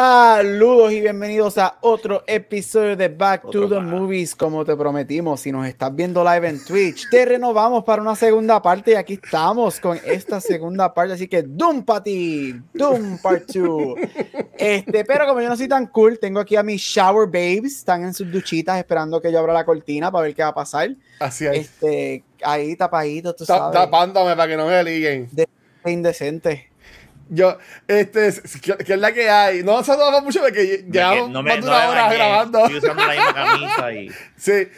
Saludos y bienvenidos a otro episodio de Back to the Movies. Como te prometimos, si nos estás viendo live en Twitch, te renovamos para una segunda parte y aquí estamos con esta segunda parte. Así que Doom Party, Doom Part 2. Este, pero como yo no soy tan cool, tengo aquí a mis Shower Babes. Están en sus duchitas esperando que yo abra la cortina para ver qué va a pasar. Así es. Este, ahí tapadito, tú Ta- sabes. Tapándome para que no me liguen. De indecente. Yo, este, que, es la que hay. No se nos mucho porque llevamos no me, más de no una me hora bañé. grabando. Estoy usando la misma camisa y. Sí.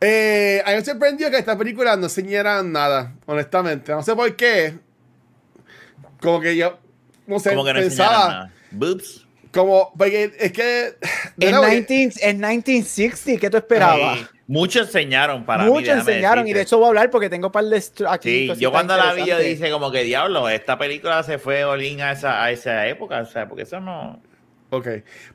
Eh, a mí me sorprendió que esta película no enseñara nada, honestamente. No sé por qué. Como que yo, no sé, Como que no pensaba. nada. Boobs. Como, porque es que. En, nuevo, 19, en 1960, ¿qué tú esperabas? Sí. Muchos enseñaron para mí. Muchos déjame enseñaron y decirte. de hecho voy a hablar porque tengo un par de aquí. Sí, yo cuando la vi, yo dije como que diablo, esta película se fue olín a esa, a esa época, o sea, porque eso no... Ok.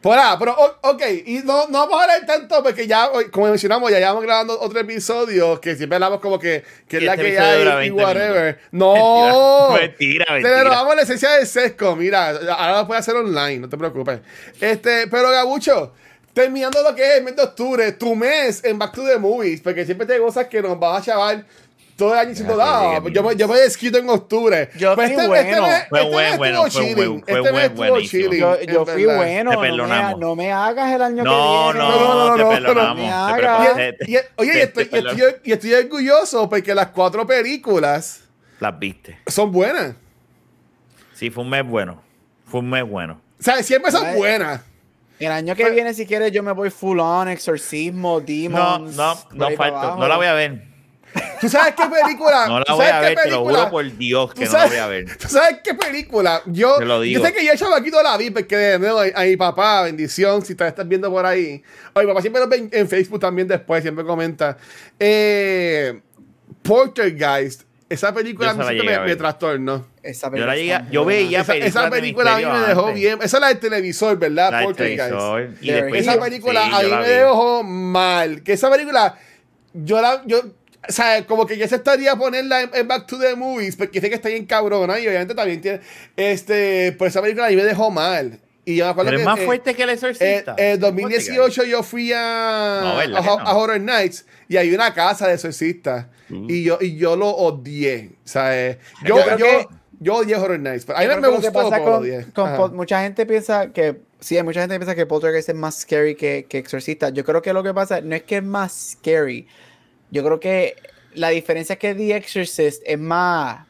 Por ahora, pero, ok. Y no, no vamos a hablar tanto porque ya, como mencionamos, ya llevamos grabando otro episodio que siempre hablamos como que, que es Y la este que hay y 20 whatever. No. Mentira, mentira. robamos la esencia del sesco. Mira, ahora lo puedes hacer online, no te preocupes. Este, pero Gabucho, terminando lo que es el mes de octubre, tu mes en Back to the Movies, porque siempre te gozas que nos vas a chaval todo el año sí, "Ah, llegué, yo, me- yo me desquito en octubre. Yo fui bueno. mes- Fue este bueno, fue chilling. buen- fue Este buen- buenísimo. chilling, Yo, yo fui verdad. bueno. Te no me, perdonamos. no me hagas el año No, que viene. no, No, no, te no, perdonamos. no, te no. perdonamos, Y- y- oye, y te- estoy, y estoy- orgulloso porque las cuatro películas Las viste. son buenas. Sí, fue un mes bueno. Fue un mes bueno. O sea, siempre son buenas. El año que viene, si quieres, yo me voy full on, exorcismo, No, demons. no, no falta. abajo. No la voy a ver. ¿Tú sabes qué película? No la ¿Tú voy a ver, te lo juro por Dios que ¿Tú no la voy a ver. ¿Tú sabes qué película? Yo, Te lo digo. yo sé que yo chavaquito la vi porque de nuevo a, a mi papá, bendición, si te estás viendo por ahí. O mi papá siempre lo ve en, en Facebook también después, siempre comenta. Eh, Poltergeist, esa película a mí esa a me, me trastornó. Esa Yo película la llegué, yo veía Esa, esa películas de película a mí me dejó antes. bien. Esa es la del televisor, ¿verdad? La del televisor, y después Esa película sí, a mí me dejó mal. Que esa película, yo la, yo, o sea, como que yo aceptaría ponerla en, en Back to the Movies, porque sé que está bien cabrona y obviamente también tiene, este, pues esa película a mí me dejó mal. Y yo me acuerdo Pero es que, más eh, fuerte que el eh, exorcista. en 2018 yo fui a, No, ¿verdad a, que Ho- no? Horror Nights y hay una casa de exorcistas Uh. y yo y yo lo odié, o sea, eh, yo, Yo yo, que- yo odié Horror Nights, pero a mí Yo me gustó, pasa con- mucha gente piensa que sí, hay mucha gente que piensa que Poltergeist es más scary que, que Exorcista. Yo creo que lo que pasa no es que es más scary. Yo creo que la diferencia es que The Exorcist es más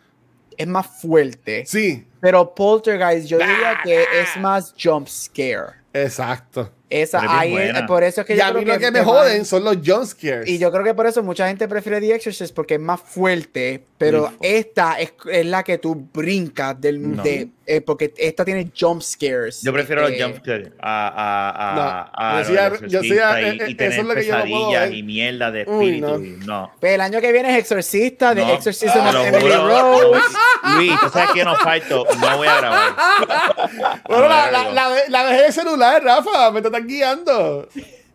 es más fuerte, Sí, pero Poltergeist yo diría que es más jump scare. exacto. Esa es ahí es- por eso es que Y yo a creo mí lo que me más- joden son los jump scares. Y yo creo que por eso mucha gente prefiere The Exorcist porque es más fuerte, pero Uf. esta es, es la que tú brincas del, No. de, eh, porque esta tiene jump scares. Yo prefiero Este, los jumpscares a, a, a, No, a, yo soy y, eh, y eh, eso tener es lo que yo no puedo ver. y mierda de Uy, espíritu. no. No. Pues el año que viene es Exorcista, de No, Exorcism te of Emily Rose. Luis, tú sabes que no falto, no voy a grabar. Bueno, la, la, la, la dejé de celular, Rafa, me te están guiando.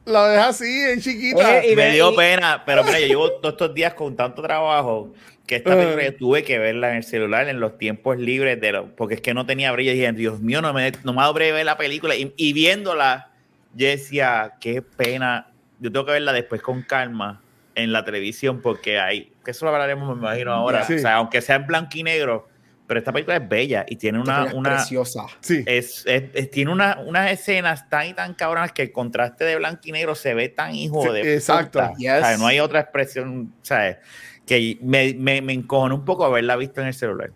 La dejé así, en chiquita. Oye, y Me dio y- pena, pero mira, yo llevo todos estos días con tanto trabajo que esta película yo tuve que verla en el celular en los tiempos libres de lo, porque es que no tenía brillo. Y dije, Dios mío, no me, no me breve ver la película. Y, y viéndola, yo decía, qué pena. Yo tengo que verla después con calma en la televisión porque hay, que eso lo hablaremos, me imagino, ahora. Sí. O sea, aunque sea en blanco y negro, pero esta película es bella y tiene una, es una, preciosa. sí. es, es- es- tiene una- unas escenas tan y tan cabronas que el contraste de blanco y negro se ve tan hijo Sí, de exacto. puta. Yes. O sea, no hay otra expresión, ¿sabes? Que me, me, me encojonó un poco haberla visto en el celular.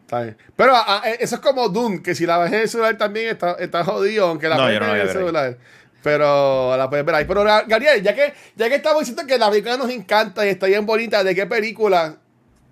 Está bien. Pero ah, eh, eso es como Doom, que si la ves en el celular también está, está jodido, aunque la No, yo no en el a ver ahí. celular. Pero la puedes ver ahí. Pero Ga- Gabriel, ya que, ya que estamos diciendo que la película nos encanta y está bien bonita, ¿de qué película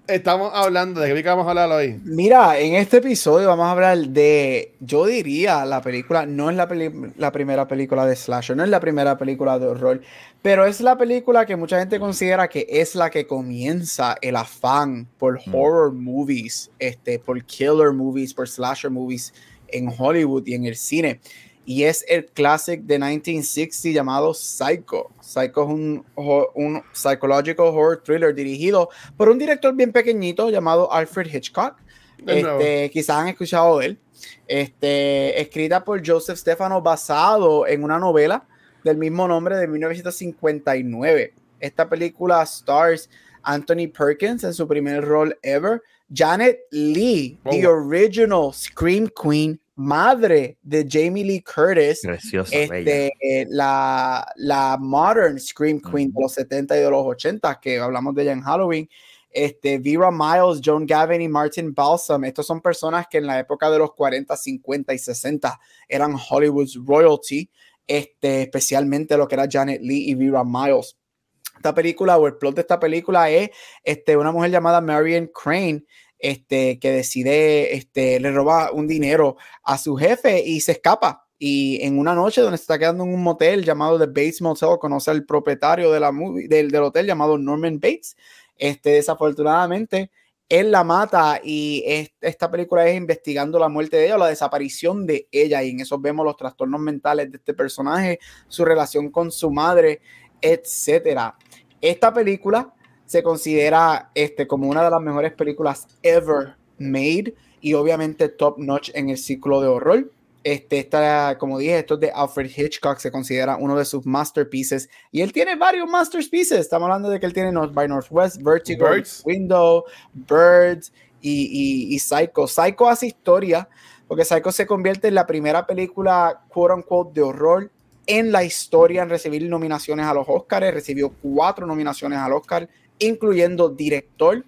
estamos hablando? ¿De qué vamos a hablar hoy? Mira, en este episodio vamos a hablar de, yo diría, la película, no es la, la primera película de slasher, no es la primera película de horror, pero es la película que mucha gente considera que es la que comienza el afán por mm. horror movies, este, por killer movies, por slasher movies en Hollywood y en el cine y es el classic de 1960 llamado Psycho. Psycho es un, un psychological horror thriller dirigido por un director bien pequeñito llamado Alfred Hitchcock. Este, quizás han escuchado de él. Este, escrita por Joseph Stefano, basado en una novela del mismo nombre de 1959. Esta película stars Anthony Perkins en su primer rol ever, Janet Lee, the original Scream Queen, madre de Jamie Lee Curtis, este, la, la modern Scream Queen de los 70 y de los 80, que hablamos de ella en Halloween, este, Vera Miles, John Gavin y Martin Balsam, estos son personas que en la época de los 40, 50 y 60 eran Hollywood's royalty, este, especialmente lo que era Janet Lee y Vera Miles. Esta película o el plot de esta película es este, una mujer llamada Marion Crane este, que decide, este, le roba un dinero a su jefe y se escapa. Y en una noche donde se está quedando en un motel llamado The Bates Motel, conoce al propietario del, del hotel llamado Norman Bates. Este, desafortunadamente, él la mata y esta película es investigando la muerte de ella la desaparición de ella y en eso vemos los trastornos mentales de este personaje, su relación con su madre, etcétera. Esta película se considera este, como una de las mejores películas ever made y obviamente top notch en el ciclo de horror. Este, esta, como dije, esto es de Alfred Hitchcock, se considera uno de sus masterpieces y él tiene varios masterpieces. Estamos hablando de que él tiene North by Northwest, Vertigo, Window, Birds y, y, Psycho. Psycho hace historia porque Psycho se convierte en la primera película, quote unquote, de horror en la historia en recibir nominaciones a los Oscars. Recibió cuatro nominaciones al Oscar incluyendo director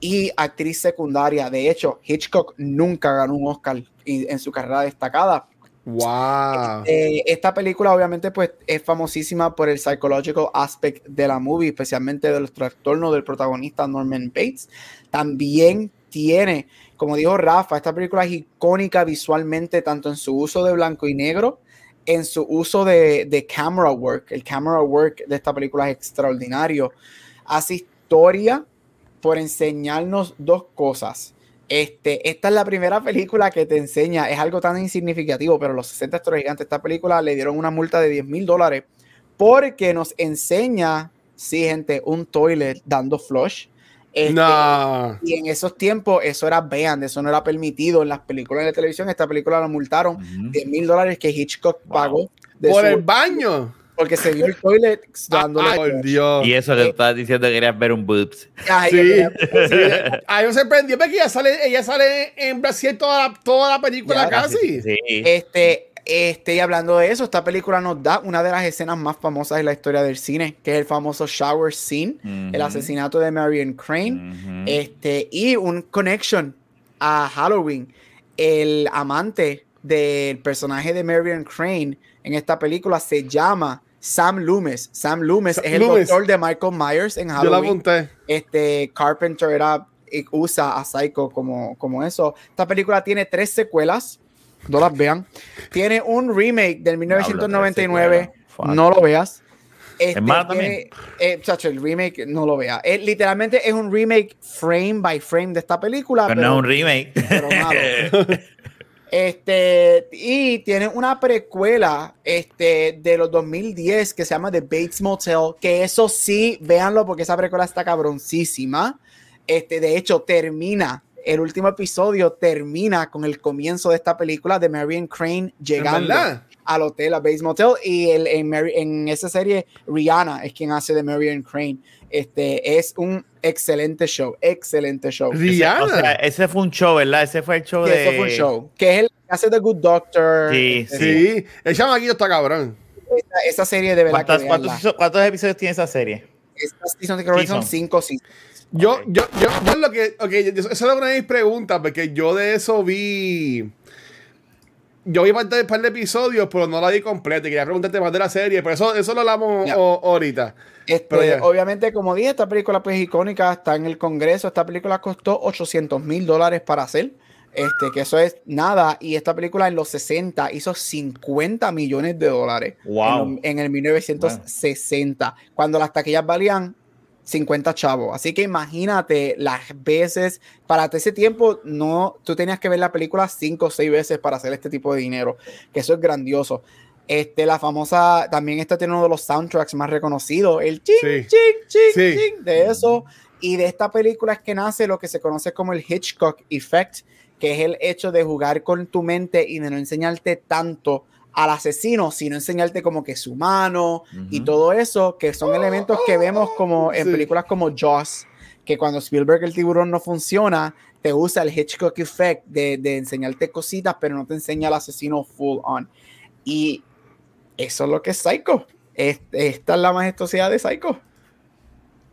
y actriz secundaria. De hecho, Hitchcock nunca ganó un Oscar en su carrera destacada. Wow. Este, esta película obviamente pues es famosísima por el psychological aspect de la movie, especialmente del trastorno del protagonista Norman Bates. También tiene, como dijo Rafa, esta película es icónica visualmente tanto en su uso de blanco y negro, en su uso de, de camera work. El camera work de esta película es extraordinario hace historia por enseñarnos dos cosas. Este, esta es la primera película que te enseña, es algo tan insignificativo, pero los 60 historias gigantes, esta película le dieron una multa de 10 mil dólares porque nos enseña, sí, gente, un toilet dando flush. Este, y en esos tiempos eso era banned, eso no era permitido en las películas de televisión. Esta película la multaron 10 mil dólares que Hitchcock pagó. por el baño. Porque se vio el toilet dándole. Ay, Dios. Y eso que eh, estás diciendo que querías ver un boobs. Ay, sí. Ay, me sorprendió porque ella sale, ella sale en Brasil toda la, toda la película casi. Sí. Este, este, y hablando de eso, esta película nos da una de las escenas más famosas de la historia del cine, que es el famoso shower scene, el asesinato de Marion Crane, este, y un connection a Halloween. El amante del personaje de Marion Crane en esta película se llama Sam Loomis. Sam Loomis es el doctor de Michael Myers en Halloween. Yo la apunté. Este Carpenter era, usa a Psycho como, como eso. Esta película tiene tres secuelas. No las vean. Tiene un remake del 1999. No lo veas. Este, tiene, eh, chacho, el remake no lo vea. Eh, literalmente es un remake frame by frame de esta película. Pero, no es un remake. Pero Este, y tiene una precuela este, de los 2010 que se llama The Bates Motel, que eso sí, véanlo porque esa precuela está cabroncísima. Este, de hecho, termina, el último episodio termina con el comienzo de esta película de Marion Crane llegando al hotel, a Bates Motel, y el, en, en esa serie Rihanna es quien hace de Marion Crane. Este, es un excelente show, excelente show. Rihanna. O sea, ese fue un show, ¿verdad? Ese fue el show de. Ese fue un show. Que es el que hace The Good Doctor. Sí, sí. sí. El chamaquillo está cabrón. Esa, serie de verdad. que ¿cuántos, ¿Cuántos episodios tiene esa serie? Esta season creo que son cinco, sí. Yo, yo, yo, yo lo que. Ok, eso es una de mis preguntas, porque yo de eso vi. Yo vi parte del par de episodios, pero no la vi completa. Y quería preguntarte más de la serie, pero eso, eso lo hablamos ahorita. Este, obviamente, como dije, esta película pues icónica, está en el Congreso. Esta película costó 800 mil dólares para hacer. Este, que eso es nada. Y esta película en los 60 hizo 50 millones de dólares. Wow. En, el 1960. Cuando las taquillas valían 50 chavos. Así que imagínate las veces, para ese tiempo, no, tú tenías que ver la película cinco o seis veces para hacer este tipo de dinero, que eso es grandioso. Este, la famosa, también esta tiene uno de los soundtracks más reconocidos, el ching, ching, ching, ching, de eso. Y de esta película es que nace lo que se conoce como el Hitchcock Effect, que es el hecho de jugar con tu mente y de no enseñarte tanto al asesino, sino enseñarte como que es humano y todo eso, que son elementos que vemos como en películas como Jaws, que cuando Spielberg el tiburón no funciona, te usa el Hitchcock effect de, de enseñarte cositas, pero no te enseña al asesino full on. Y eso es lo que es Psycho. esta es la majestuosidad de Psycho.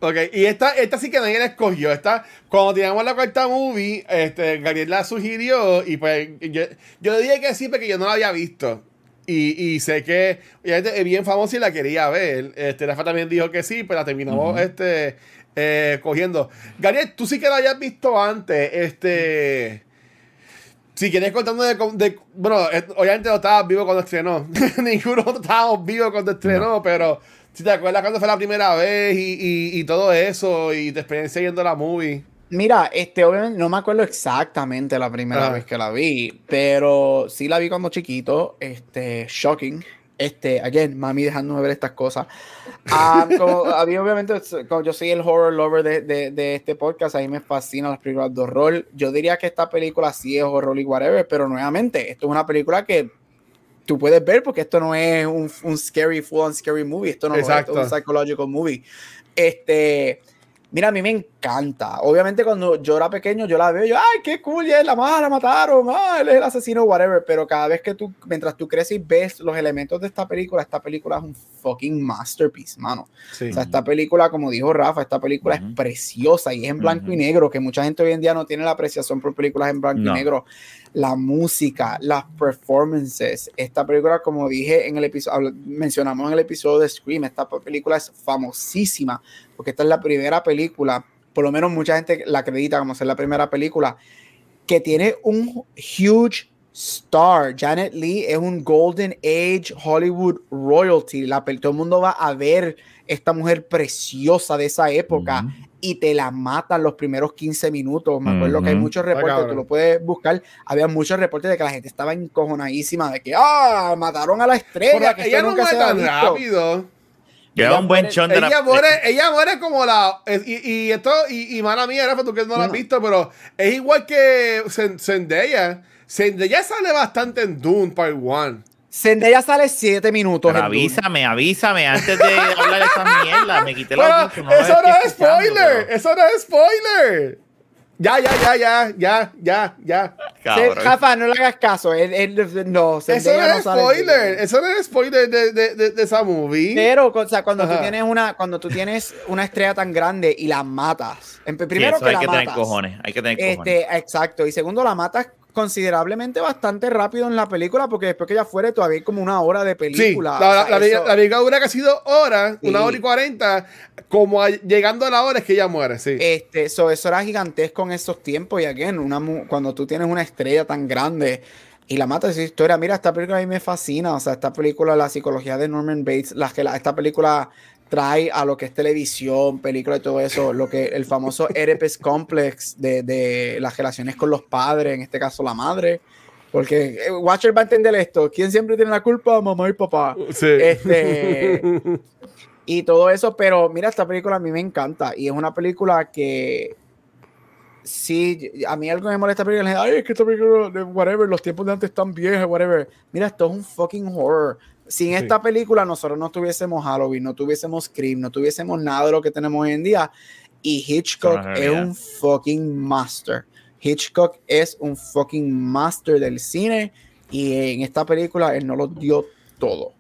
Ok, y esta, esta sí que nadie la escogió. Esta, cuando teníamos la cuarta movie, este, Gabriel la sugirió y pues yo, yo dije que sí porque yo no la había visto. Y, sé que es bien famosa y la quería ver. Este, Rafa también dijo que sí, pero la terminamos este, eh, cogiendo. Gabriel, tú sí que la habías visto antes. Este. Si quieres contando de, Bueno, obviamente no estabas vivo cuando estrenó. Ninguno estábamos vivos cuando estrenó, pero si te acuerdas cuando fue la primera vez y, y, todo eso y tu experiencia yendo a la movie. Mira, este, obviamente no me acuerdo exactamente la primera vez que la vi, pero sí la vi cuando chiquito, este, shocking. Este, again, mami dejándome ver estas cosas. Ah, como, a mí, obviamente, como yo soy el horror lover de, de, de, este podcast, a mí me fascinan las películas de horror. Yo diría que esta película sí es horror y whatever, pero nuevamente, esto es una película que tú puedes ver porque esto no es un, un scary, full on scary movie, esto no es un psychological movie. Este, Mira, a mí me encanta. Obviamente cuando yo era pequeño, yo la veo, yo, ay, qué cool, ya es la mala, la mataron, ah, él es el asesino, whatever. Pero cada vez que tú, mientras tú creces y ves los elementos de esta película, esta película es un fucking masterpiece, mano. O sea, esta película, como dijo Rafa, esta película es preciosa y es en blanco y negro, que mucha gente hoy en día no tiene la apreciación por películas en blanco y negro. La música, las performances. Esta película, como dije en el episodio, mencionamos en el episodio de Scream, esta película es famosísima porque esta es la primera película, por lo menos mucha gente la acredita como ser la primera película, que tiene un huge star. Janet Lee es un Golden Age Hollywood royalty. La, todo el mundo va a ver esta mujer preciosa de esa época y te la matan los primeros 15 minutos. Me acuerdo que hay muchos reportes, tú lo puedes buscar. Había muchos reportes de que la gente estaba encojonadísima de que, ah, mataron a la estrella. que ella no nunca tan rápido. Queda un buen chon de ella la... muere, ella muere como la. Y, y esto, y, y mala mía, Rafa, tú que no, la has visto, pero es igual que Zendaya. Zendaya sale bastante en Dune Part 1. Zendaya sale 7 minutos. Pero avísame, avísame antes de hablar de esa mierda. Me quité la no Eso no es spoiler. Eso no es spoiler. Ya, ya, ya, ya, ya, ya, ya. Rafa, no le hagas caso. Él, no, eso no es spoiler. Eso no es spoiler de, de, de, esa movie. Pero, o sea, cuando tú tienes una, cuando tú tienes una estrella tan grande y la matas. Primero que, hay la que matas. Tener cojones, hay que tener este, cojones. Exacto. Y segundo, la matas considerablemente bastante rápido en la película, porque después que ella fuera todavía hay como una hora de película. Sí, la, película dura casi dos horas, una hora y cuarenta, como llegando a la hora es que ella muere, sí. Este, eso era gigantesco en esos tiempos, y again, una, cuando tú tienes una estrella tan grande y la mata esa historia, mira, esta película a mí me fascina, o sea, esta película, la psicología de Norman Bates, la, que esta película trae a lo que es televisión, película y todo eso, lo que el famoso Oedipus Complex de, de, las relaciones con los padres, en este caso la madre. Porque eh, Watcher va a entender esto. ¿Quién siempre tiene la culpa? Mamá y papá. Sí. Este, y todo eso, pero mira, esta película a mí me encanta. Y es una película que sí, a mí algo me molesta película es, ay, es que esta película, whatever, los tiempos de antes están viejos, whatever. Mira, esto es un fucking horror sin esta película nosotros no tuviésemos Halloween, no tuviésemos Scream, no tuviésemos nada de lo que tenemos hoy en día. Y Hitchcock es un fucking master. Hitchcock es un fucking master del cine y en esta película él no lo dio todo.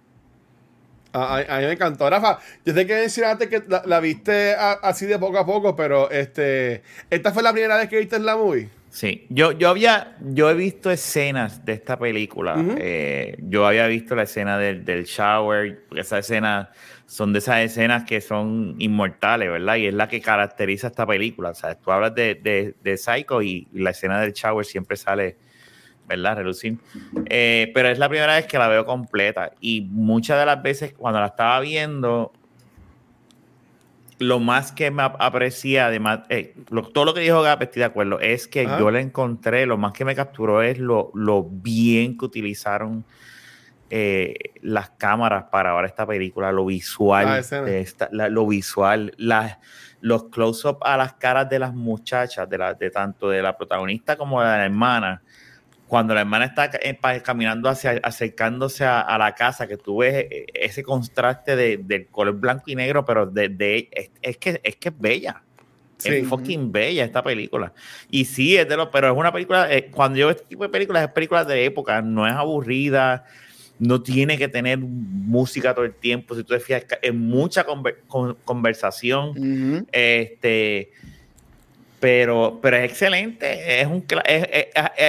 A, mí me encantó. Rafa, yo sé que decir antes que la, viste así de poco a poco, pero este, ¿esta fue la primera vez que viste la movie? Sí, yo, yo había, yo he visto escenas de esta película. Eh, yo había visto la escena del, del shower, porque esa escena son de esas escenas que son inmortales, ¿verdad? Y es la que caracteriza esta película. O sea, tú hablas de, de, de Psycho y, la escena del shower siempre sale, ¿verdad? Relucir. Eh, pero es la primera vez que la veo completa. Y muchas de las veces cuando la estaba viendo, lo más que me aprecia, además, eh, todo lo que dijo Gap, estoy de acuerdo, es que yo le encontré, lo más que me capturó es lo, lo bien que utilizaron eh, las cámaras para ver esta película, lo visual, lo visual, los close-up a las caras de las muchachas, de, la, de tanto de la protagonista como de la hermana cuando la hermana está eh, caminando hacia, acercándose a, la casa, que tú ves eh, ese contraste de, del color blanco y negro, pero de, es, que, es que es bella. Es fucking bella esta película. Y sí, es de lo, pero es una película, eh, cuando yo veo este tipo de películas, es películas de época, no es aburrida, no tiene que tener música todo el tiempo. Si tú te fijas, es mucha conversación. Este pero, pero es excelente. Es un,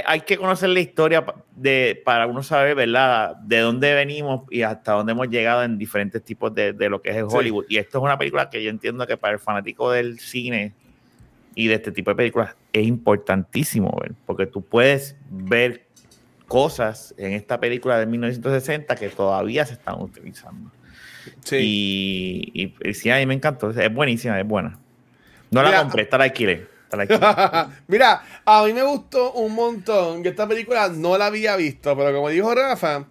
hay que conocer la historia de, para uno saber, ¿verdad?, de dónde venimos y hasta dónde hemos llegado en diferentes tipos de, de lo que es Hollywood. Y esto es una película que yo entiendo que para el fanático del cine y de este tipo de películas es importantísimo ver, porque tú puedes ver cosas en esta película de 1960 que todavía se están utilizando. Sí. Y, y, sí, a mí me encantó. Es buenísima, es buena. No la compré, está la alquilé. Mira, a mí me gustó un montón. Yo esta película no la había visto, pero como dijo Rafa,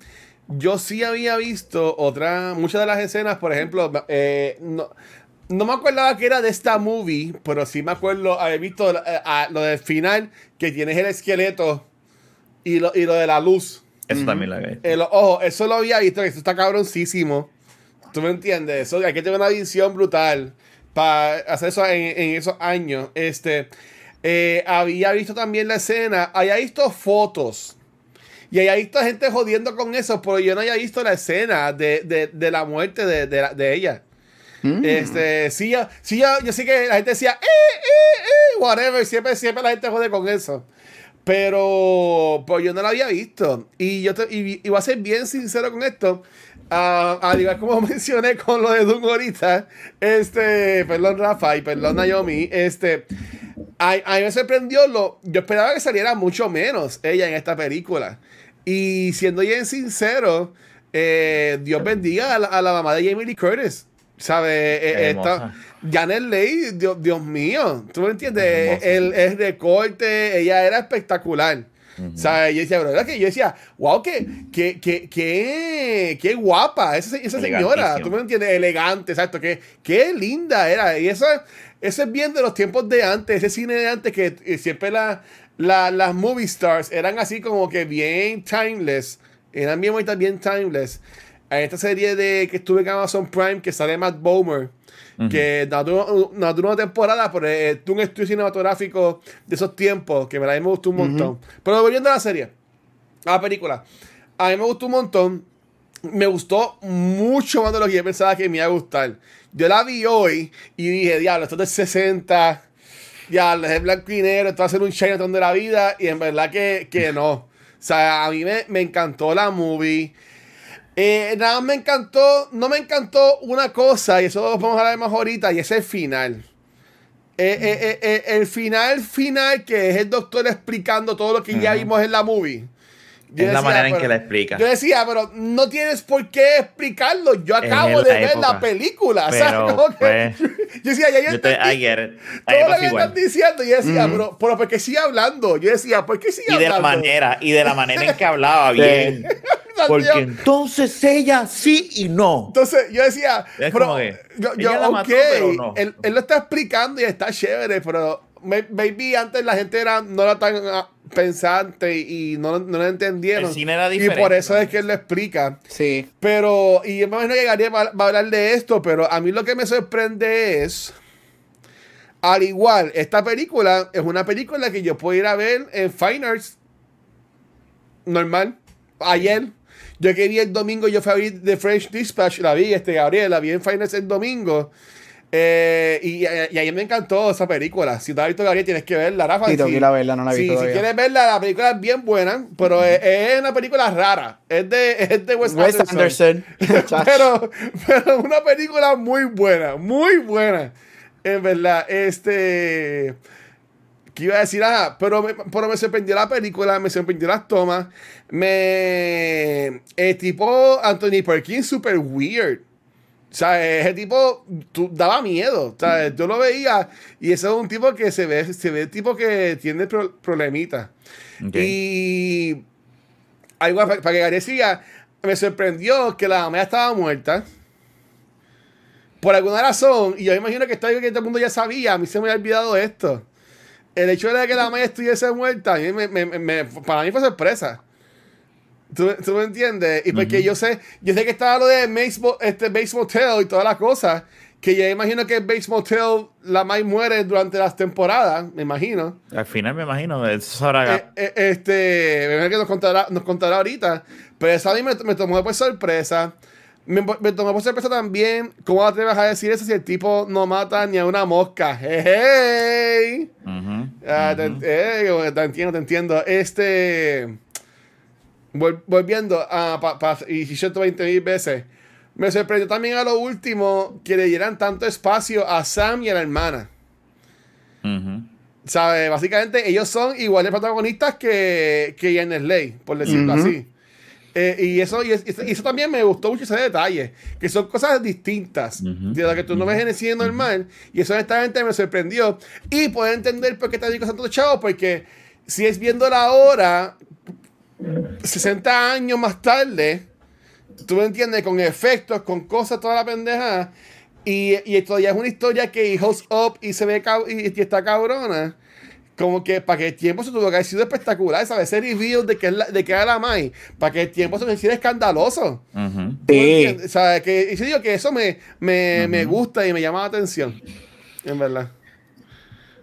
yo sí había visto otra, muchas de las escenas, por ejemplo, eh, no, me acordaba que era de esta movie, pero sí me acuerdo haber visto eh, lo del final, que tienes el esqueleto y lo, y lo de la luz. Eso también lo había visto. Eh, ojo, eso lo había visto, que eso está cabroncísimo. ¿Tú me entiendes? Eso, hay que tener una visión brutal para hacer eso en, esos años. Este, eh, había visto también la escena, había visto fotos. Y había visto gente jodiendo con eso, pero yo no había visto la escena de, la muerte de, ella. Mm. Este, sí, yo, sí yo, sé que la gente decía, eh, eh, eh, whatever, siempre, siempre la gente jode con eso. Pero, pues yo no la había visto. Y yo te, y, voy a ser bien sincero con esto. Uh, al igual como mencioné con lo de Doom ahorita, este, perdón Rafa y perdón Naomi, este, a, a, mí me sorprendió lo, yo esperaba que saliera mucho menos ella en esta película. Y siendo bien sincero, eh, Dios bendiga a la, mamá de Jamie Lee Curtis. ¿Sabes? Eh, esta, Janet Leigh, Dios, Dios, mío, ¿tú me entiendes? El, el recorte, ella era espectacular. O sea, yo decía, bro, que yo decía, wow, qué, qué, qué, qué, qué guapa esa, esa señora, tú me entiendes, elegante, exacto, qué, qué linda era. Y eso, eso es bien de los tiempos de antes, ese cine de antes que eh, siempre la, la, las movie stars eran así como que bien timeless, eran bien bonitas, bien timeless. A esta serie de que estuve en Amazon Prime que sale Matt Bomer que no tuvo, una temporada, pero es un estudio cinematográfico de esos tiempos que me gustó un montón. Pero volviendo a la serie, a la película, a mí me gustó un montón. Me gustó mucho más de lo que yo pensaba que me iba a gustar. Yo la vi hoy y dije, diablo, esto es de 60, diablo, es blanco y negro, esto va a ser un Chinatown de la vida, y en verdad que, que no. O sea, a mí me, me encantó la movie. Eh, nada más me encantó, no me encantó una cosa, y eso lo vamos a hablar más ahorita, y es el final. Eh, eh, eh, el final final, que es el doctor explicando todo lo que ya vimos en la movie es la manera en que la explica. Yo decía, pero no tienes por qué explicarlo. Yo acabo de ver la película. Pero, pues, yo decía, ya yo, te, Todo lo que están diciendo. Yo decía, pero, pero ¿por qué sigue hablando? Yo decía, ¿por qué sigue y hablando? De la manera, y de la manera en que hablaba bien. Porque entonces ella sí y no. Entonces yo decía, pero, yo, yo ok, él, él, lo está explicando y está chévere, pero maybe antes la gente era, no era tan ah, pensante y no, no lo entendieron. y por eso es que él lo explica. Sí. Pero, y más no llegaría va, a hablar de esto, pero a mí lo que me sorprende es, al igual, esta película es una película que yo puedo ir a ver en Fine Arts normal. Ayer, yo que vi el domingo, yo fui a ver The French Dispatch, la vi, este Gabriel, la vi en Fine Arts el domingo. Eh, y, y, a mí me encantó esa película. Si te has visto Gabriel, tienes que verla, Rafa. Sí, tengo que ir a verla, no la he visto si, si quieres verla, la película es bien buena, pero es, es, una película rara. Es de, es de Wes, Wes Anderson. Anderson. pero, pero una película muy buena, muy buena. En verdad, este... ¿Qué iba a decir? Ah, pero me, pero me sorprendió la película, me sorprendió las tomas. Me... El tipo Anthony Perkins, super weird. O sea, ese tipo tú, daba miedo. O sea, yo lo veía y ese es un tipo que se ve, se ve tipo que tiene pro, problemitas. Okay. Y algo para, para que García me sorprendió que la mamá estaba muerta. Por alguna razón, y yo imagino que está que todo el mundo ya sabía, a mí se me había olvidado esto. El hecho de que la mamá estuviese muerta, me, me, me, para mí fue sorpresa. ¿Tú, ¿Tú, me entiendes? Y porque uh -huh. yo sé, yo sé que estaba lo de Bates, este, Bates Motel y todas las cosas, que yo imagino que Bates Motel la May muere durante las temporadas, me imagino. Al final me imagino, eso ahora... Eh, eh, este, me imagino que nos contará, nos contará ahorita, pero eso a mí me, me tomó por sorpresa. Me, me, tomó por sorpresa también cómo atreves a decir eso si el tipo no mata ni a una mosca. Hey, hey. Uh -huh. ah, te, uh -huh. eh, te entiendo, te entiendo. Este volviendo a pa, pa, y 120 mil veces me sorprendió también a lo último que le dieran tanto espacio a Sam y a la hermana uh -huh. ¿sabes? básicamente ellos son iguales protagonistas que, que Ian Slay por decirlo uh -huh. así eh, y, eso, y, eso, y, eso, también me gustó mucho ese detalle, que son cosas distintas uh -huh. de las que tú no ves en el cine normal. Y eso honestamente me sorprendió. Y puedo entender por qué te digo tanto chavos, porque si es viendo la hora, 60 años más tarde, tú me entiendes, con efectos, con cosas, toda la pendeja. Y, y todavía es una historia que holds up y se ve y, y está cabrona. Como que para que el tiempo se tuvo que haber sido espectacular, ¿sabes? Ese reveal de que, es la, de que era la Mai, para que el tiempo se me hiciera escandaloso. Uh -huh. Sí. ¿Sabes? Que, y yo digo que eso me, me, uh -huh. me gusta y me llama la atención. En verdad.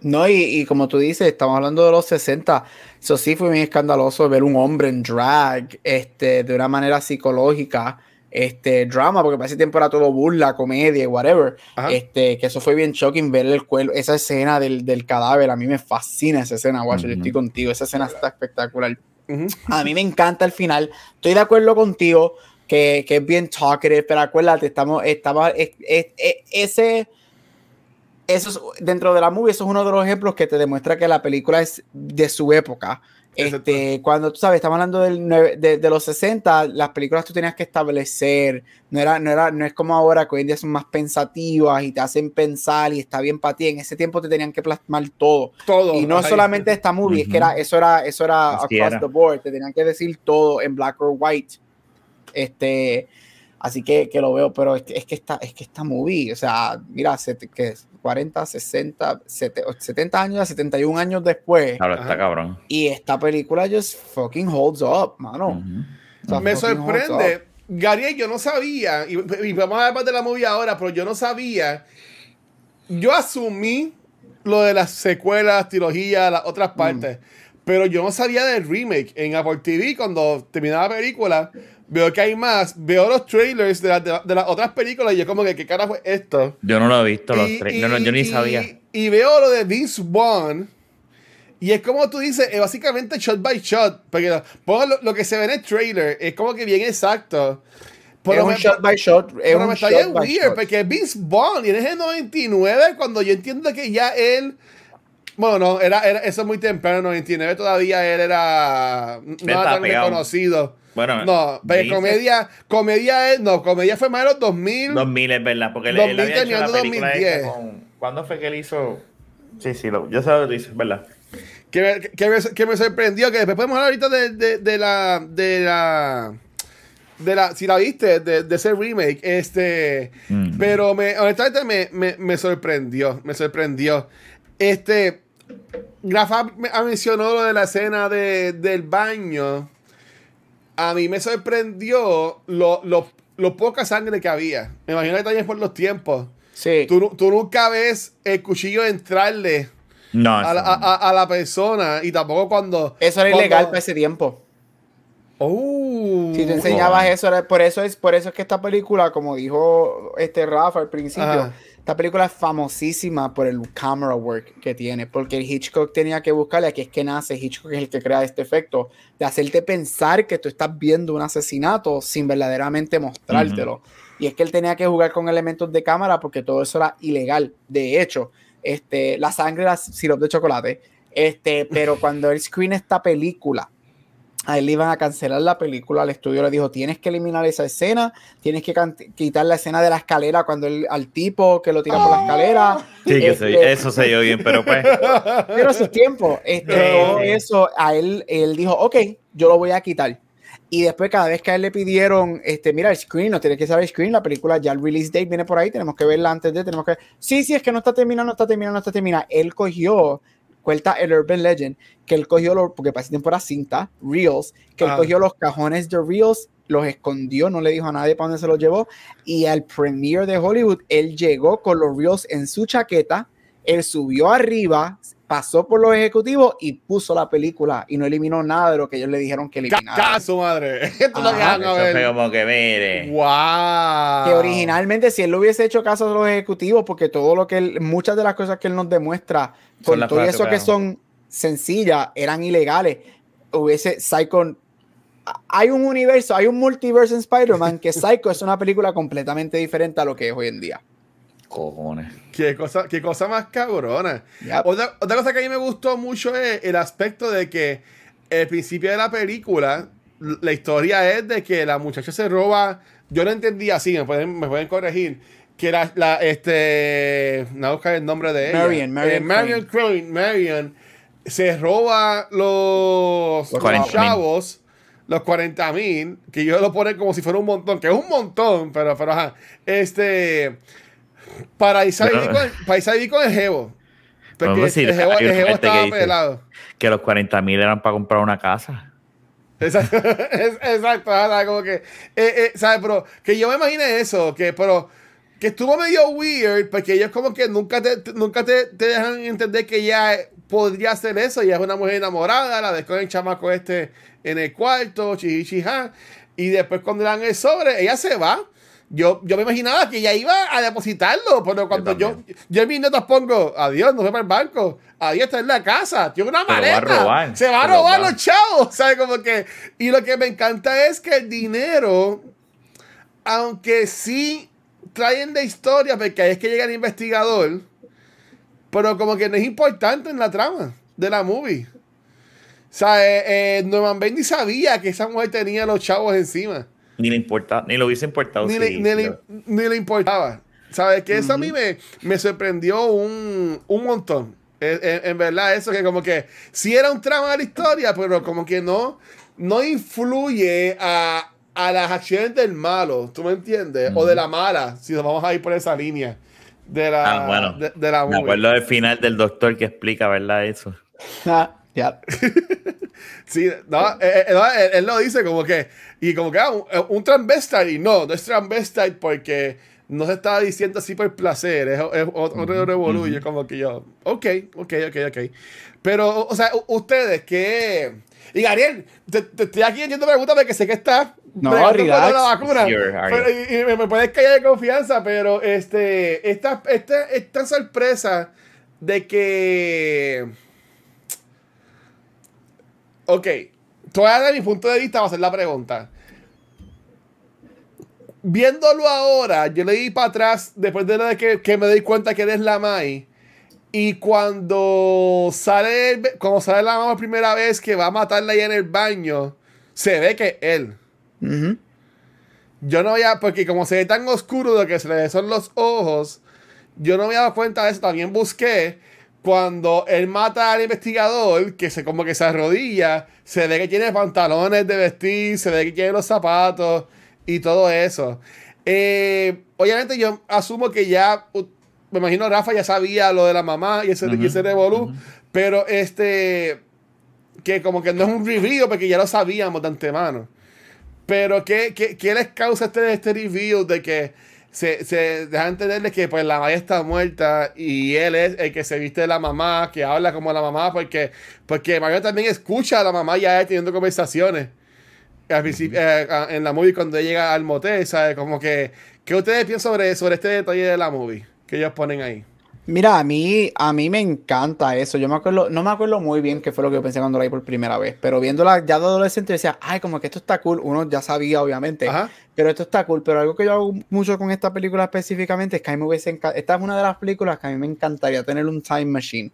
No, y, y, como tú dices, estamos hablando de los 60. Eso sí fue muy escandaloso ver un hombre en drag este, de una manera psicológica, este, drama, porque para ese tiempo era todo burla, comedia, whatever. Este, que eso fue bien shocking ver el cuerpo, esa escena del, del, cadáver. A mí me fascina esa escena, guacho. Uh -huh. Yo estoy contigo. Esa escena está espectacular. Uh -huh. A mí me encanta el final. Estoy de acuerdo contigo que, que es bien talkative, pero acuérdate, estamos, estamos, es, es, es, ese eso es, dentro de la movie, eso es uno de los ejemplos que te demuestra que la película es de su época. Este, cuando tú sabes, estamos hablando del, de, de, los 60, las películas tú tenías que establecer, no, era, no, era, no es como ahora que hoy en día son más pensativas y te hacen pensar y está bien para ti. En ese tiempo te tenían que plasmar todo. Todo. Y no solamente esta movie, uh -huh. es que era, eso era, eso era Así across era. the board, te tenían que decir todo en black or white. Este, así que, que lo veo, pero es que, es que esta, es que esta movie, o sea, mira, que 40, 60, 70 años, 71 años después. Claro, está cabrón. Y esta película just fucking holds up, mano. Uh -huh. o sea, Me sorprende. Gary, yo no sabía, y, y, vamos a hablar de la movie ahora, pero yo no sabía. Yo asumí lo de las secuelas, trilogías, las otras partes, mm. pero yo no sabía del remake. En Apple TV, cuando terminaba la película, veo que hay más, veo los trailers de, la, de, de las otras películas y yo como que, ¿qué cara fue esto? Yo no lo he visto, los trailers, no, yo ni sabía. Y, veo lo de Vince Vaughn y es como tú dices, es básicamente shot by shot, porque lo, lo, lo, que se ve en el trailer es como que bien exacto. Pero es un me, shot by shot. Es pero un me está bien weird, shot. porque Vince Vaughn, y en ese 99, cuando yo entiendo que ya él... Bueno, no, era, era, eso es muy temprano, 99 todavía él era no era tan reconocido. Bueno, no, pero comedia, comedia es, no, comedia fue más de los 2000. 2000 es verdad, porque 2000 él, había hecho la película 2010. Con, ¿Cuándo fue que él hizo? Sí, sí, lo, yo sé lo que dices, ¿verdad? Que me, que, me, que me sorprendió, que después podemos hablar ahorita de, de, de la, de la, de la, si la viste, de, de ese remake, este, mm. pero me, honestamente me, me, me sorprendió, me sorprendió. Este, Rafa mencionó lo de la escena de, del baño. A mí me sorprendió lo, lo, lo, poca sangre que había. Me imagino que también por los tiempos. Sí. Tú, tú nunca ves el cuchillo entrarle no, a, la, a, a, la persona y tampoco cuando. Eso era cuando... ilegal para ese tiempo. Oh, si te enseñabas oh. eso, por eso es por eso es que esta película, como dijo este Rafa al principio, Ajá. Esta película es famosísima por el camera work que tiene, porque el Hitchcock tenía que buscarle, aquí es que nace, Hitchcock es el que crea este efecto, de hacerte pensar que tú estás viendo un asesinato sin verdaderamente mostrártelo. Y es que él tenía que jugar con elementos de cámara porque todo eso era ilegal. De hecho, este, la sangre era sirope de chocolate. Este, pero cuando él screen esta película, a él le iban a cancelar la película, al estudio le dijo, tienes que eliminar esa escena, tienes que quitar la escena de la escalera cuando él, al tipo que lo tira por la escalera. Sí, que este, eso se dio bien, pero pues... Pero sus tiempos, este, eso, a él, él dijo, ok, yo lo voy a quitar. Y después, cada vez que a él le pidieron, este, mira, el screen, no tiene que saber el screen, la película ya el release date viene por ahí, tenemos que verla antes de, tenemos que. Sí, sí, es que no está terminada, no está terminada, no está terminada. Él cogió, cuenta el Urban Legend, que él cogió, lo, porque para ese tiempo era cinta, Reels, que él ah. cogió los cajones de Reels, los escondió, no le dijo a nadie para dónde se los llevó. Y al premiere de Hollywood, él llegó con los Reels en su chaqueta, él subió arriba, pasó por los ejecutivos y puso la película y no eliminó nada de lo que ellos le dijeron que eliminara. ¡Caso, madre! Esto lo como que mire. ¡Wow! Que originalmente, si él lo hubiese hecho caso a los ejecutivos, porque todo lo que él, muchas de las cosas que él nos demuestra, con todo eso que son sencillas, eran ilegales, hubiese Psycho. Hay un universo, hay un multiverso en Spider-Man que Psycho es una película completamente diferente a lo que es hoy en día. Cojones. Qué cosa, qué cosa más cabrona. Otra, cosa que a mí me gustó mucho es el aspecto de que el principio de la película, la historia es de que la muchacha se roba. Yo lo entendí así, me pueden, me pueden corregir. Que la, la este. No buscar el nombre de ella. Marion, Marion, eh, Marion Crane. Marion se roba los, los chavos los 40 mil, que yo lo pone como si fuera un montón, que es un montón, pero, pero ajá. Este para con, el jevo. Porque el jevo, estaba pelado. Que los 40 mil eran para comprar una casa. Exacto, exacto, como que, eh, eh, ¿sabes? Pero que yo me imaginé eso, que, pero, que estuvo medio weird, porque ellos como que nunca te, nunca te, dejan entender que ella podría hacer eso, ella es una mujer enamorada, la ves con el chamaco este en el cuarto, chichichija, y después cuando le dan el sobre, ella se va, yo, yo me imaginaba que ella iba a depositarlo, pero cuando yo, yo, en mis notas pongo, adiós, no se para el banco, adiós, está en la casa, tiene una maleta, se va a robar los chavos, ¿sabes? Como que, y lo que me encanta es que el dinero, aunque sí traen de historia, porque ahí es que llega el investigador, pero como que no es importante en la trama de la movie. O sea, eh, eh Norman Bain sabía que esa mujer tenía los chavos encima. Ni le importaba, ni lo hubiese importado. Ni, le, ni, le, importaba. ¿Sabes? Que eso a mí me, me sorprendió un, un montón. En, verdad, eso que como que sí era un trama de la historia, pero como que no, no influye a, a las acciones del malo, ¿tú me entiendes? O de la mala, si nos vamos a ir por esa línea. De la, ah, bueno. de, la Me acuerdo del final del doctor que explica, ¿verdad? Eso. Ah, ya. sí, no, eh, eh, él, lo dice como que, y como que, ah, un, eh, un transvestite, y no, no es transvestite porque no se estaba diciendo así por placer, es, otro uh como que yo, ok, ok, ok, ok. Pero, o sea, ustedes, ¿qué? Y Gabriel, te, estoy aquí yendo preguntas de que sé que estás no, la vacuna. y, me, puedes callar de confianza, pero este, esta, esta, esta sorpresa de que Ok, todavía de mi punto de vista va a ser la pregunta. Viéndolo ahora, yo le di para atrás después de que, que me doy cuenta que eres la Mai. Y cuando sale, cuando sale la mamá por primera vez que va a matarla ahí en el baño, se ve que es él. Yo no voy a, porque como se ve tan oscuro de que se le son los ojos, yo no me había dado cuenta de eso. También busqué cuando él mata al investigador, que se como que se arrodilla, se ve que tiene pantalones de vestir, se ve que tiene los zapatos y todo eso. Eh, obviamente yo asumo que ya, me imagino Rafa ya sabía lo de la mamá y ese, uh pero este, que como que no es un review porque ya lo sabíamos de antemano. Pero ¿qué, qué, qué les causa este, este review de que se, se deja entenderle que pues la madre está muerta y él es el que se viste de la mamá, que habla como la mamá, porque, porque Mario también escucha a la mamá ya teniendo conversaciones. Al principio, eh, en la movie cuando llega al motel, ¿sabes? Como que, ¿qué ustedes piensan sobre, sobre este detalle de la movie? que ellos ponen ahí. Mira, a mí, a mí me encanta eso. Yo me acuerdo, no me acuerdo muy bien qué fue lo que yo pensé cuando la vi por primera vez, pero viéndola ya de adolescente decía, ay, como que esto está cool. Uno ya sabía, obviamente, pero esto está cool. Pero algo que yo hago mucho con esta película específicamente es que a mí me hubiese Esta es una de las películas que a mí me encantaría tener un time machine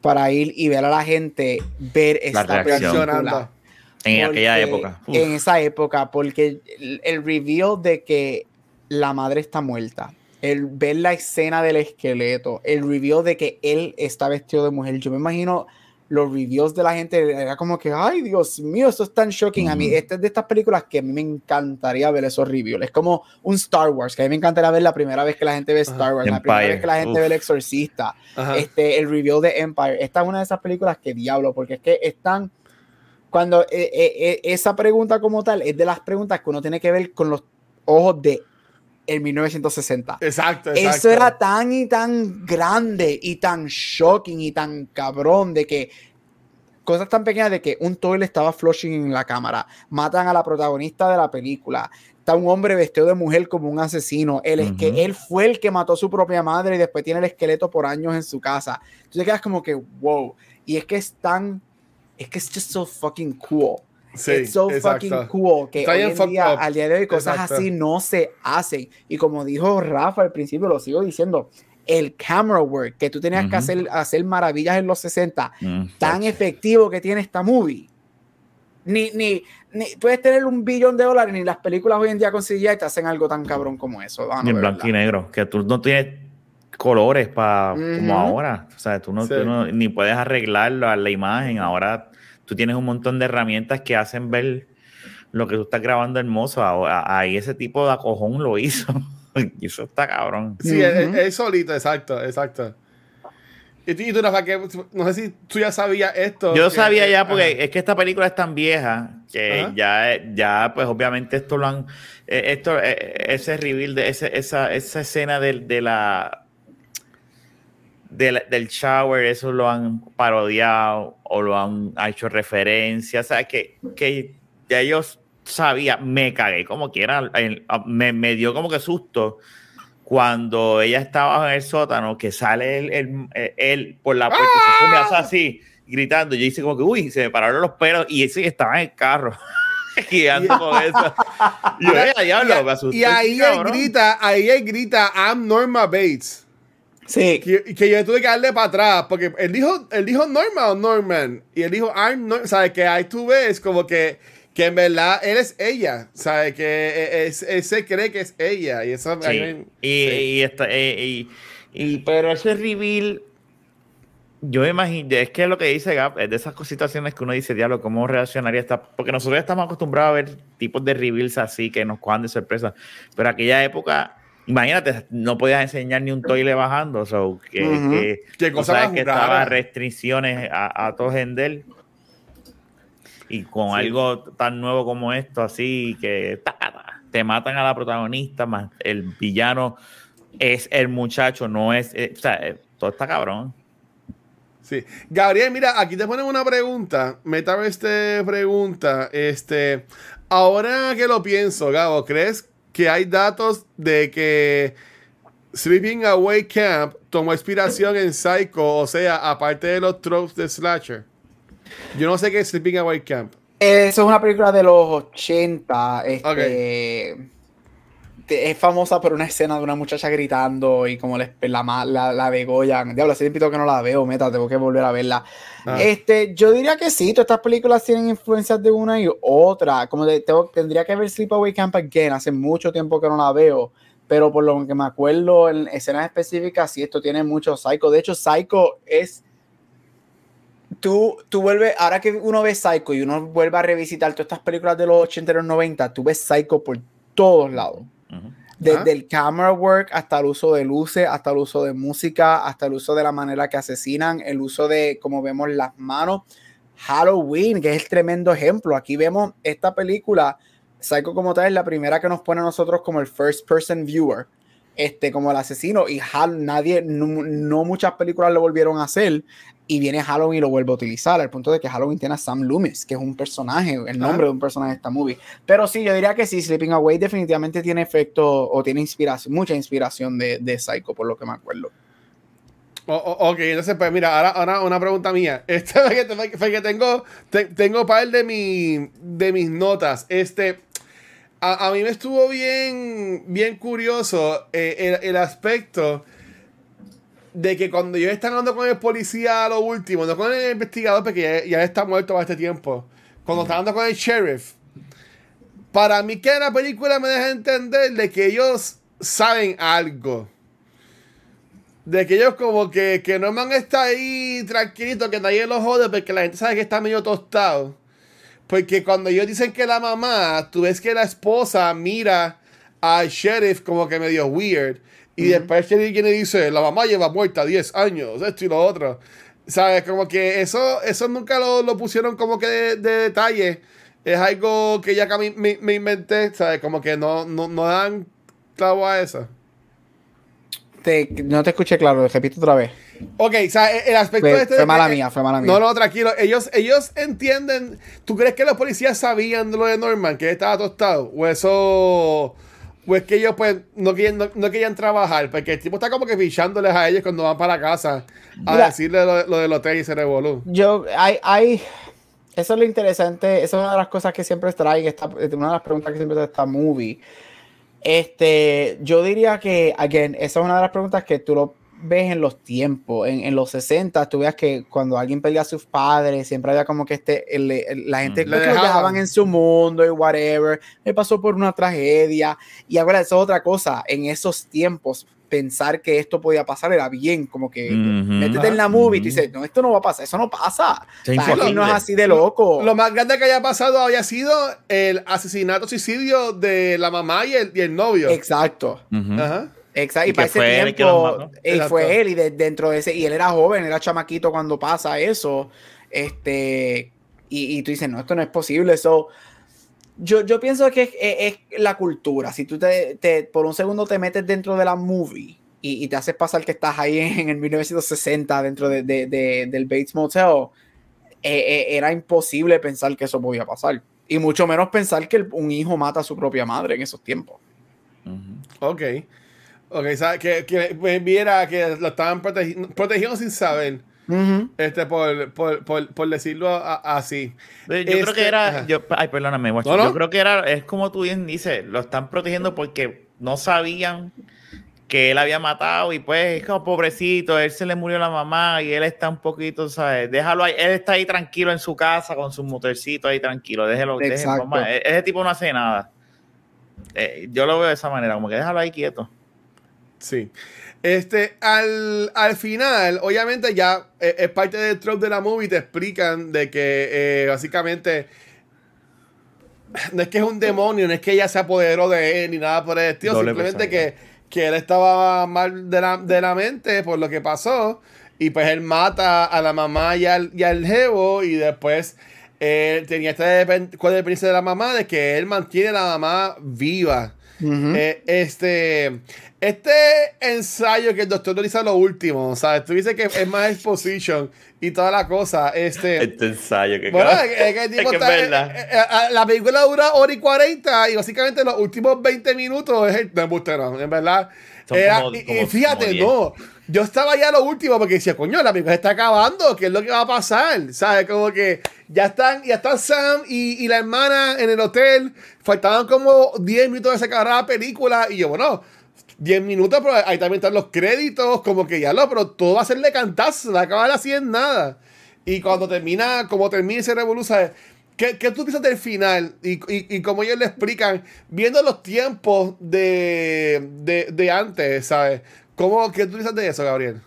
para ir y ver a la gente ver esta película. En aquella época. En esa época, porque el reveal de que la madre está muerta el ver la escena del esqueleto, el review de que él está vestido de mujer. Yo me imagino los reviews de la gente, era como que, ay, Dios mío, esto es tan shocking. A mí, esta es de estas películas que a mí me encantaría ver esos reviews. Es como un Star Wars, que a mí me encantaría ver la primera vez que la gente ve Star Wars, la primera vez que la gente ve El Exorcista, este, el review de Empire. Esta es una de esas películas que diablo, porque es que están. Cuando eh, eh, eh, esa pregunta como tal es de las preguntas que uno tiene que ver con los ojos de en 1960. Exacto, exacto. Eso era tan y tan grande y tan shocking y tan cabrón de que cosas tan pequeñas de que un toilet estaba flushing en la cámara, matan a la protagonista de la película, está un hombre vestido de mujer como un asesino, él es que él fue el que mató a su propia madre y después tiene el esqueleto por años en su casa. Entonces quedas como que wow, y es que es tan es que es just so fucking cool. Sí, It's so fucking cool que hoy en día, al día de hoy cosas así no se hacen. Y como dijo Rafa al principio, lo sigo diciendo, el camera work que tú tenías que hacer, hacer maravillas en los 60, mm, tan efectivo que tiene esta movie. Ni, ni, ni, puedes tener un billón de dólares, ni las películas hoy en día con CGI te hacen algo tan cabrón como eso. ni en blanco y negro, que tú no tienes colores para como ahora. O sea, tú no, tú no, ni puedes arreglarlo a la imagen. Ahora tú tienes un montón de herramientas que hacen ver lo que tú estás grabando hermoso. Ahí ese tipo de acojón lo hizo. y eso está cabrón. Sí, es, solito, exacto, exacto. Y tú, Rafa, que no sé si tú ya sabías esto. Yo sabía ya, porque es que esta película es tan vieja que ya, ya, pues obviamente esto lo han. Eh, esto, eh, ese reveal, de esa, esa escena de la del, shower, eso lo han parodiado o lo han hecho referencia. O sea, que, que ya ellos sabían, me cagué como quiera, me, me, dio como que susto cuando ella estaba en el sótano, que sale él, él, por la puerta y se hace así, gritando. Yo hice como que, uy, se me pararon los pelos y ese estaba en el carro. guiando con eso. Y, y, y ahí él grita, ahí él grita, I'm Norma Bates. Sí. Que, que, yo tuve que darle para atrás, porque él dijo, él dijo Norman o Norman, y él dijo I'm Norman, ¿sabes? Que ahí tú ves como que, que en verdad él es ella, ¿sabes? Que es, él se cree que es ella, y eso... Sí. y, y, eh, y, y, pero ese reveal, yo me imagino, es que es lo que dice Gap, es de esas situaciones que uno dice, diablo, ¿cómo reaccionaría esta? Porque nosotros ya estamos acostumbrados a ver tipos de reveals así que nos cojan de sorpresa, pero aquella época Imagínate, no podías enseñar ni un toile bajando, so, que, que, cosa que estaba restricciones a, a todo gender y con algo tan nuevo como esto, así que te matan a la protagonista, más el villano es el muchacho, no es, eh, o sea, eh, todo está cabrón. Sí. Gabriel, mira, aquí te ponen una pregunta. Metaverse te pregunta, este, ahora que lo pienso, Gabo, ¿crees que hay datos de que Sleeping Away Camp tomó inspiración en Psycho, o sea, aparte de los tropes de Slasher. Yo no sé qué es Sleeping Away Camp. Eso es una película de los 80. Este, es famosa por una escena de una muchacha gritando y como la, la, la degollan. Diablo, hace tiempo que no la veo, meta, tengo que volver a verla. Ah. Este, yo diría que sí, todas estas películas tienen influencias de una y otra. Como de, tengo, tendría que ver Sleepaway Camp Again, hace mucho tiempo que no la veo. Pero por lo que me acuerdo en escenas específicas, sí, esto tiene mucho Psycho. De hecho, Psycho es tú, tú vuelves, ahora que uno ve Psycho y uno vuelve a revisitar todas estas películas de los 80 y los 90, tú ves Psycho por todos lados. Desde el camera work hasta el uso de luces, hasta el uso de música, hasta el uso de la manera que asesinan, el uso de, como vemos, las manos. Halloween, que es el tremendo ejemplo. Aquí vemos esta película, Psycho como tal, es la primera que nos pone a nosotros como el first person viewer, este, como el asesino. Y Hal, nadie, no, muchas películas lo volvieron a hacer. Y viene Halloween y lo vuelve a utilizar, al punto de que Halloween tiene a Sam Loomis, que es un personaje, el nombre de un personaje de esta movie. Pero sí, yo diría que sí, Sleeping Away definitivamente tiene efecto o tiene inspiración, mucha inspiración de, de Psycho, por lo que me acuerdo. ok, entonces, pues mira, ahora, ahora una pregunta mía. Este fue que tengo, tengo par de, mi, de mis notas. Este, a, mí me estuvo bien, bien curioso eh, el, el aspecto de que cuando yo estaba hablando con el policía lo último, no con el investigador, porque ya, está muerto para este tiempo, cuando estaba hablando con el sheriff, para mí que la película me deja entender de que ellos saben algo. De que ellos como que, que Norman está ahí tranquilito, que nadie lo jode, porque la gente sabe que está medio tostado. Porque cuando ellos dicen que la mamá, tú ves que la esposa mira al sheriff como que medio weird. Y después viene y dice, la mamá lleva muerta 10 años, esto y lo otro. ¿Sabes? Como que eso, eso nunca lo, lo pusieron como que de, detalle. Es algo que ya me, me, me, inventé, ¿sabes? Como que no, no, no dan clavo a eso. Te, no te escuché claro, repito otra vez. Ok, o sea, el aspecto fue, este Fue mala mía, fue mala mía. No, no, tranquilo. Ellos, ellos entienden. ¿Tú crees que los policías sabían lo de Norman, que estaba tostado? ¿O eso pues que ellos pues no querían, no, querían trabajar, porque el tipo está como que fichándoles a ellos cuando van para la casa a decirle lo, del hotel y se revolú. Yo, hay, hay, eso es lo interesante, esa es una de las cosas que siempre trae, esta, una de las preguntas que siempre trae esta movie. Este, yo diría que, again, esa es una de las preguntas que tú lo ves en los tiempos, en, en, los 60, tú veas que cuando alguien perdía a sus padres, siempre había como que este, la gente mm. que lo dejaban en su mundo y whatever, me pasó por una tragedia. Y ahora eso es otra cosa, en esos tiempos, pensar que esto podía pasar era bien, como que métete en la movie y dices, no, esto no va a pasar, eso no pasa. no es así de loco. Lo, más grande que haya pasado había sido el asesinato, suicidio de la mamá y el, y el novio. Exacto. Ajá. Exacto, y, para ese tiempo, y fue él, y dentro de ese, y él era joven, era chamaquito cuando pasa eso, este, y, y tú dices, no, esto no es posible, eso, yo, yo pienso que es, la cultura, si tú te, te, por un segundo te metes dentro de la movie, y, te haces pasar que estás ahí en, el 1960 dentro de, de, del Bates Motel, eh, eh, era imposible pensar que eso podía pasar, y mucho menos pensar que un hijo mata a su propia madre en esos tiempos. Ok. Ok, que, que viera que lo estaban protegiendo sin saber. Este, por, por, por, por decirlo así. Yo creo que este, era. Yo, ay, perdóname, Yo creo que era. Es como tú bien dices, lo están protegiendo porque no sabían que él había matado y pues es como pobrecito, él se le murió la mamá y él está un poquito, ¿sabes? Déjalo ahí, él está ahí tranquilo en su casa con su motorcito ahí tranquilo, déjelo, déjelo e-, ese tipo no hace nada. Eh, yo lo veo de esa manera, como que déjalo ahí quieto. Sí. Este, al, final, obviamente ya eh, es, parte del trope de la movie, te explican de que eh, básicamente no es que es un demonio, no es que ella se apoderó de él ni nada por el estilo, simplemente que, que, él estaba mal de la, de la, mente por lo que pasó y pues él mata a la mamá y al, y al jevo y después él tenía esta dependencia de la mamá de que él mantiene a la mamá viva. Eh, este, este ensayo que el doctor hizo lo último, ¿sabes? Tú dices que es más exposition y toda la cosa. Este, este ensayo que bueno, es, que el tipo está, eh, eh, la película dura hora y 40 y básicamente los últimos 20 minutos es el. No, en verdad. y, fíjate, no. Yo estaba ya lo último porque decía, coño, la película está acabando, ¿qué es lo que va a pasar? ¿Sabes? Como que ya están, ya están Sam y, y la hermana en el hotel. Faltaban como 10 minutos de sacar la película. Y yo, bueno, 10 minutos, pero ahí también están los créditos, como que ya lo, pero todo va a serle cantazo, no acabar así en nada. Y cuando termina, como termina ese revolución, ¿qué, ¿qué, tú piensas del final? Y, y, y como ellos le explican, viendo los tiempos de, de, de antes, ¿sabes? ¿Cómo, ¿Qué tú piensas de eso, Gabriel?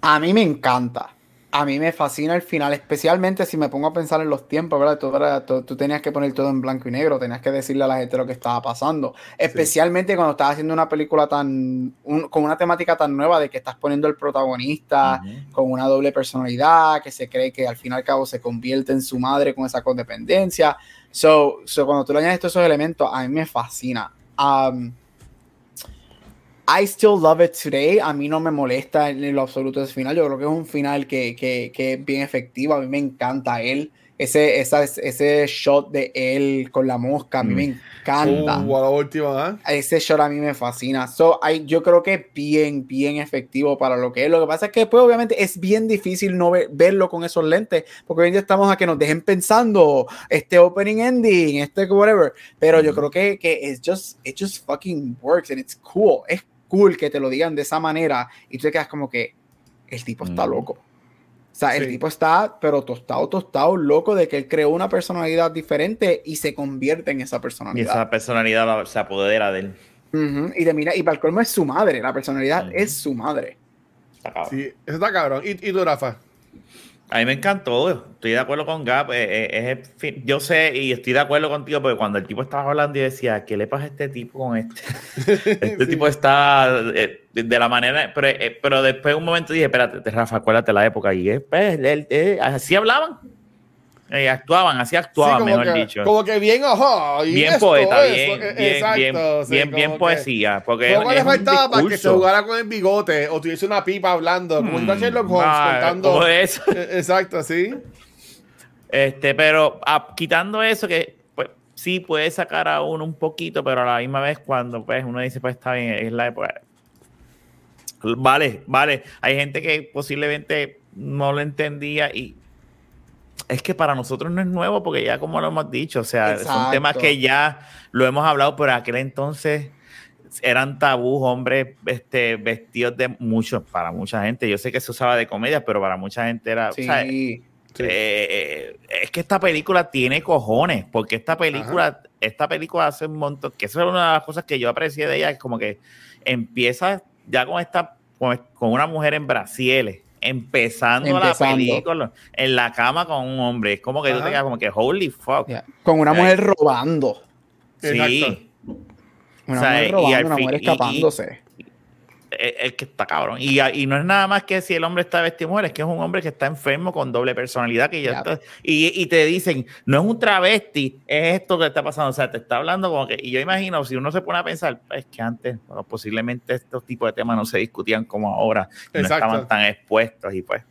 A mí me encanta a mí me fascina el final, especialmente si me pongo a pensar en los tiempos, ¿verdad? Tú, tenías que poner todo en blanco y negro, tenías que decirle a la gente lo que estaba pasando, especialmente cuando estás haciendo una película tan, con una temática tan nueva de que estás poniendo el protagonista con una doble personalidad, que se cree que al fin y al cabo se convierte en su madre con esa codependencia. So, so cuando tú le añades todos esos elementos, a mí me fascina. I still love it today. A mí no me molesta en lo absoluto ese final. Yo creo que es un final que, que, que es bien efectivo. A mí me encanta él ese, esa, ese shot de él con la mosca, a mí me mm. encanta. Uh, ese shot a mí me fascina. So, yo creo que es bien, bien efectivo para lo que es. Lo que pasa es que después, obviamente, es bien difícil no verlo con esos lentes, porque hoy día estamos a que nos dejen pensando este opening ending, este whatever. Pero yo mm. creo que, que it's just, it just fucking works and it's cool. Es cool que te lo digan de esa manera y tú te quedas como que el tipo está mm. loco. O sea, el tipo está, pero tostado, tostado, loco de que él creó una personalidad diferente y se convierte en esa personalidad. Y esa personalidad se apodera de él. Y de mira, y para el colmo es su madre, la personalidad es su madre. Sí, eso está cabrón. ¿Y, y tú, Rafa? A mí me encantó, estoy de acuerdo con Gap. Eh, eh, es, yo sé y estoy de acuerdo contigo porque cuando el tipo estaba hablando y decía, ¿qué le pasa a este tipo con este? Este tipo está eh, de la manera, pero, pero después un momento dije, espérate, Rafa, acuérdate la época y pues, así hablaban. Eh, actuaban, así actuaban, mejor dicho. Como que bien, ojo. bien poeta, bien, bien, bien, bien, poesía. Porque ¿Cómo le faltaba para que se jugara con el bigote o tuviese una pipa hablando? Como hmm, Sherlock Holmes ah, contando. eso. Eh, exacto, sí. Este, pero ah, quitando eso, que pues, sí puede sacar a uno un poquito, pero a la misma vez cuando pues, uno dice, pues está bien, es la época. Vale, vale. Hay gente que posiblemente no lo entendía y es que para nosotros no es nuevo porque ya como lo hemos dicho, o sea, son temas que ya lo hemos hablado, pero aquel entonces eran tabús, hombres este, vestidos de muchos, para mucha gente. Yo sé que se usaba de comedia, pero para mucha gente era... Eh, eh, es que esta película tiene cojones, porque esta película, esta película hace un montón, que eso es una de las cosas que yo aprecié de ella, es como que empieza ya con esta, con, una mujer en Brasiles empezando, la película en la cama con un hombre. Es como que tú te quedas como que holy fuck. Con una mujer robando. Sí. Una mujer robando, una mujer escapándose es que está cabrón. Y, y, no es nada más que si el hombre está vestido mujer, es que es un hombre que está enfermo con doble personalidad. que ya y, y, te dicen, no es un travesti, es esto que está pasando. O sea, te está hablando como que. Y yo imagino, si uno se pone a pensar, es que antes, posiblemente estos tipos de temas no se discutían como ahora, no estaban tan expuestos y pues.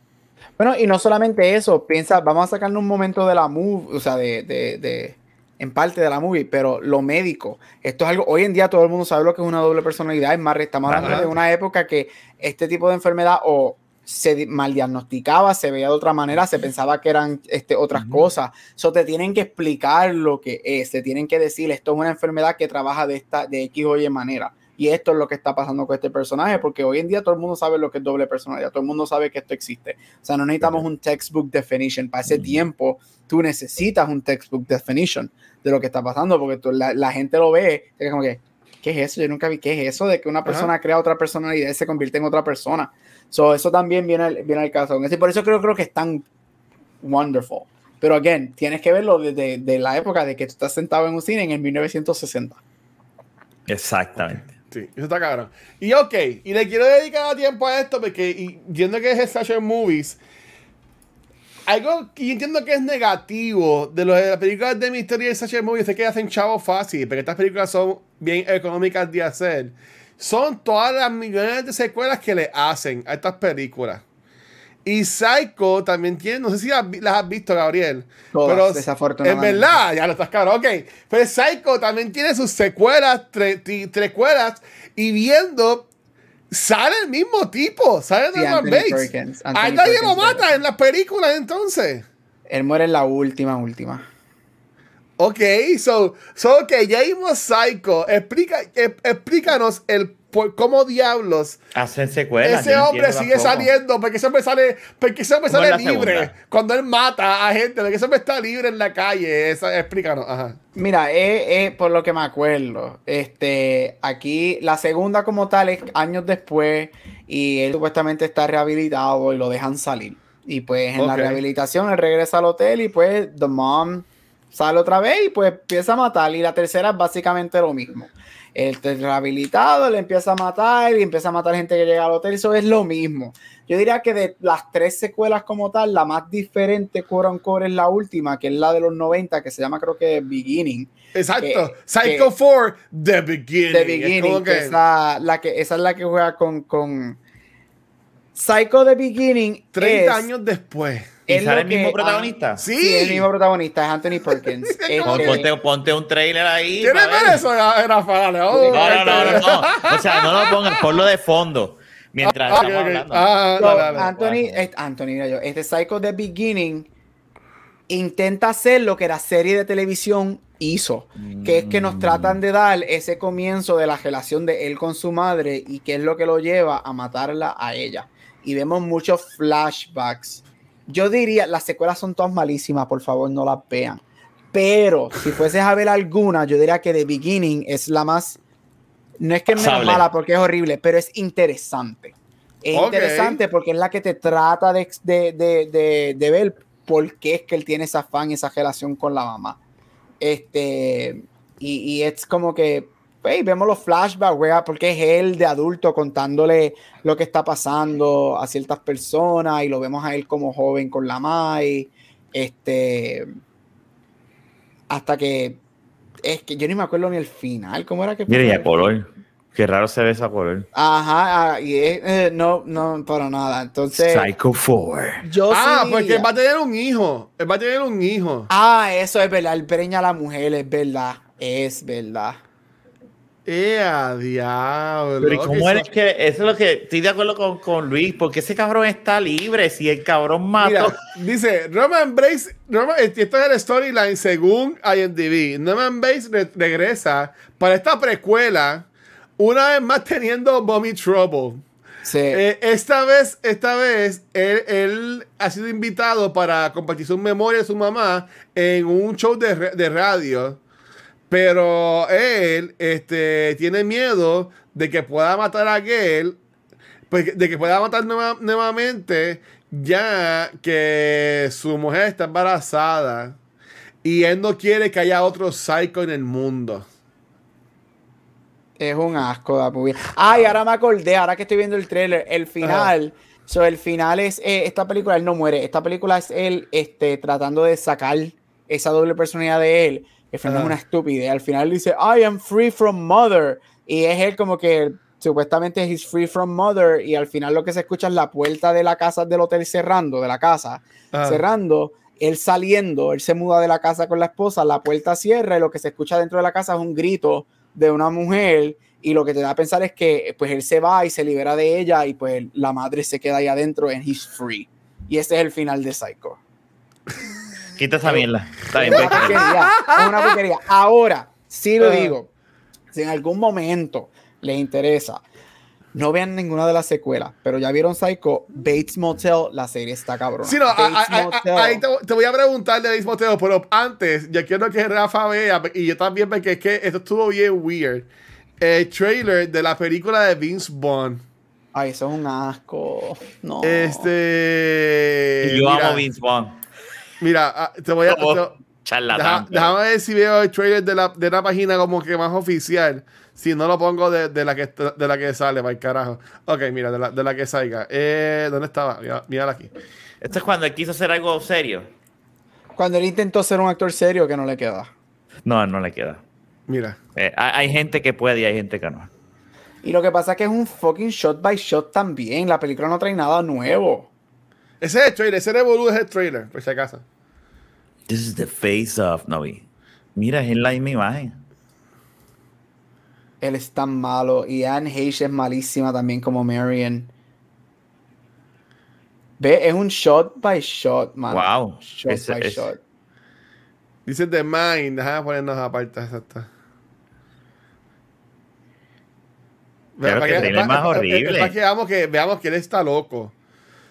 Bueno, y no solamente eso, piensa, vamos a sacarle un momento de la move, o sea, de, de en parte de la movie, pero lo médico, esto es algo, hoy en día todo el mundo sabe lo que es una doble personalidad, es más, estamos hablando de una época que este tipo de enfermedad o se mal diagnosticaba, se veía de otra manera, se pensaba que eran este, otras cosas. Eso te tienen que explicar lo que es, te tienen que decir, esto es una enfermedad que trabaja de esta, de X o Y manera. Y esto es lo que está pasando con este personaje, porque hoy en día todo el mundo sabe lo que es doble personalidad, todo el mundo sabe que esto existe. O sea, no necesitamos un textbook definition. Para ese tiempo, tú necesitas un textbook definition de lo que está pasando, porque la, gente lo ve, es como que, ¿qué es eso? Yo nunca vi, ¿qué es eso de que una persona crea otra personalidad y se convierte en otra persona? So, eso también viene, al, viene al caso. Por eso creo, creo que es tan wonderful. Pero, again, tienes que verlo desde de la época de que tú estás sentado en un cine en el 1960. Exactamente. Sí, eso está cabrón. Y ok, y le quiero dedicar tiempo a esto porque, y, viendo que es Slasher Movies, algo que entiendo que es negativo de, los, de las películas de misterio y Slasher Movies es que hacen chavo fácil, porque estas películas son bien económicas de hacer. Son todas las millones de secuelas que le hacen a estas películas. Y Psycho también tiene, no sé si las, has visto, Gabriel. Todas, desafortunadamente. En verdad, ya lo estás claro, ok. Pero Psycho también tiene sus secuelas, tres secuelas, y viendo, sale el mismo tipo, sale sí, Norman Bates. A nadie lo mata en las películas entonces. Él muere en la última, última. Ok, so, so ok, ya vimos Psycho. Explica, explícanos el por cómo diablos hacen secuelas. Ese hombre sigue saliendo, porque ese hombre sale, porque ese hombre sale libre cuando él mata a gente, porque ese hombre está libre en la calle. Esa, explícanos. Ajá. Mira, es, por lo que me acuerdo. Este, aquí la segunda como tal es años después y él supuestamente está rehabilitado y lo dejan salir. Y pues en la rehabilitación él regresa al hotel y pues the mom sale otra vez y pues empieza a matar. Y la tercera es básicamente lo mismo. El rehabilitado le empieza a matar y empieza a matar gente que llega al hotel. Eso es lo mismo. Yo diría que de las tres secuelas como tal, la más diferente, core core, es la última, que es la de los 90, que se llama creo que Beginning. Exacto. Psycho 4, The Beginning. The Beginning. Que esa, la que, esa es la que juega con, con Psycho The Beginning. 30 años después. ¿Es el mismo protagonista? sí. sí. el mismo protagonista, es Anthony Perkins. ponte, ponte, un trailer ahí. ¿Quieres ver eso, Rafael? Oh, no, no, no, no, O sea, no lo pongan, ponlo de fondo. Mientras ah, estamos hablando. Ah, Anthony, Anthony, yo, este Psycho The Beginning intenta hacer lo que la serie de televisión hizo, que es que nos tratan de dar ese comienzo de la relación de él con su madre y que es lo que lo lleva a matarla a ella. Y vemos muchos flashbacks yo diría, las secuelas son todas malísimas, por favor no las vean. Pero si fueses a ver alguna, yo diría que The Beginning es la más, no es que es mala porque es horrible, pero es interesante. Es interesante porque es la que te trata de, de, de, de, ver por qué es que él tiene esa afán, esa relación con la mamá. Este, y, y es como que vemos los flashbacks, porque es él de adulto contándole lo que está pasando a ciertas personas y lo vemos a él como joven con la Mai. Este. Hasta que. Es que yo ni me acuerdo ni el final. ¿Cómo era que Mira, ya color. Qué raro se ve esa color. Ajá, ah, y eh, no, no, para nada. Entonces. Psycho 4. ah, porque él va a tener un hijo. Él va a tener un hijo. Ah, eso es verdad. Él preña a la mujer, es verdad. Es verdad. ¡Eh, diablo! Pero ¿y cómo eres que.? Eso es lo que. Estoy de acuerdo con, con Luis, porque ese cabrón está libre si el cabrón mató. dice Roman Bates. Roman, esto es el storyline según IMDb. Roman Bates regresa para esta precuela, una vez más teniendo Mommy Trouble. Sí. Eh, esta vez, esta vez él, él, ha sido invitado para compartir su memoria de su mamá en un show de, de radio. Pero él este, tiene miedo de que pueda matar a aquel, pues, de que pueda matar nuevamente, ya que su mujer está embarazada. Y él no quiere que haya otro psycho en el mundo. Es un asco la movie. Ay, ahora me acordé, ahora que estoy viendo el trailer, el final. So, el final es, eh, esta película, él no muere. Esta película es él este, tratando de sacar esa doble personalidad de él es una estupidez. Al final dice, I am free from mother. Y es él como que supuestamente he's free from mother. Y al final lo que se escucha es la puerta de la casa del hotel cerrando, de la casa, cerrando. Él saliendo, él se muda de la casa con la esposa, la puerta cierra y lo que se escucha dentro de la casa es un grito de una mujer y lo que te da a pensar es que pues él se va y se libera de ella y pues la madre se queda ahí adentro and he's free. Y ese es el final de Psycho. Quita esa mierda. Está bien, es una porquería. Es una porquería. Ahora, sí lo digo. Si en algún momento les interesa, no vean ninguna de las secuelas, pero ya vieron Psycho, Bates Motel, la serie está cabrona. Sí, no, ahí te, voy a preguntar de Bates Motel, pero antes, ya quiero que Rafa vea, y yo también, porque es que esto estuvo bien weird. El trailer de la película de Vince Bond. Ay, eso es un asco. No. Este. yo amo Vince Bond. Mira, ah, te voy a. déjame ver si veo el trailer de la, de la página como que más oficial. Si no lo pongo de, de, la, que, de la que sale, para el carajo. Ok, mira, de la, de la que salga. Eh, ¿Dónde estaba? Mira, aquí. Esto es cuando él quiso hacer algo serio. Cuando él intentó ser un actor serio que no le queda. No, no le queda. Mira. Eh, hay, gente que puede y hay gente que no. Y lo que pasa es que es un fucking shot by shot también. La película no trae nada nuevo. Ese es el trailer, ese Revolu es el trailer, por si acaso. This is the face of Novi. Mira, es la misma imagen. Él es tan malo. Y Anne Heche es malísima también como Marion. Ve, es un shot by shot, man. Wow. Shot by shot. Dice The Mind. Déjame ponernos aparte. Exacto. Pero que, que, más horrible. Para que veamos, que veamos que él está loco.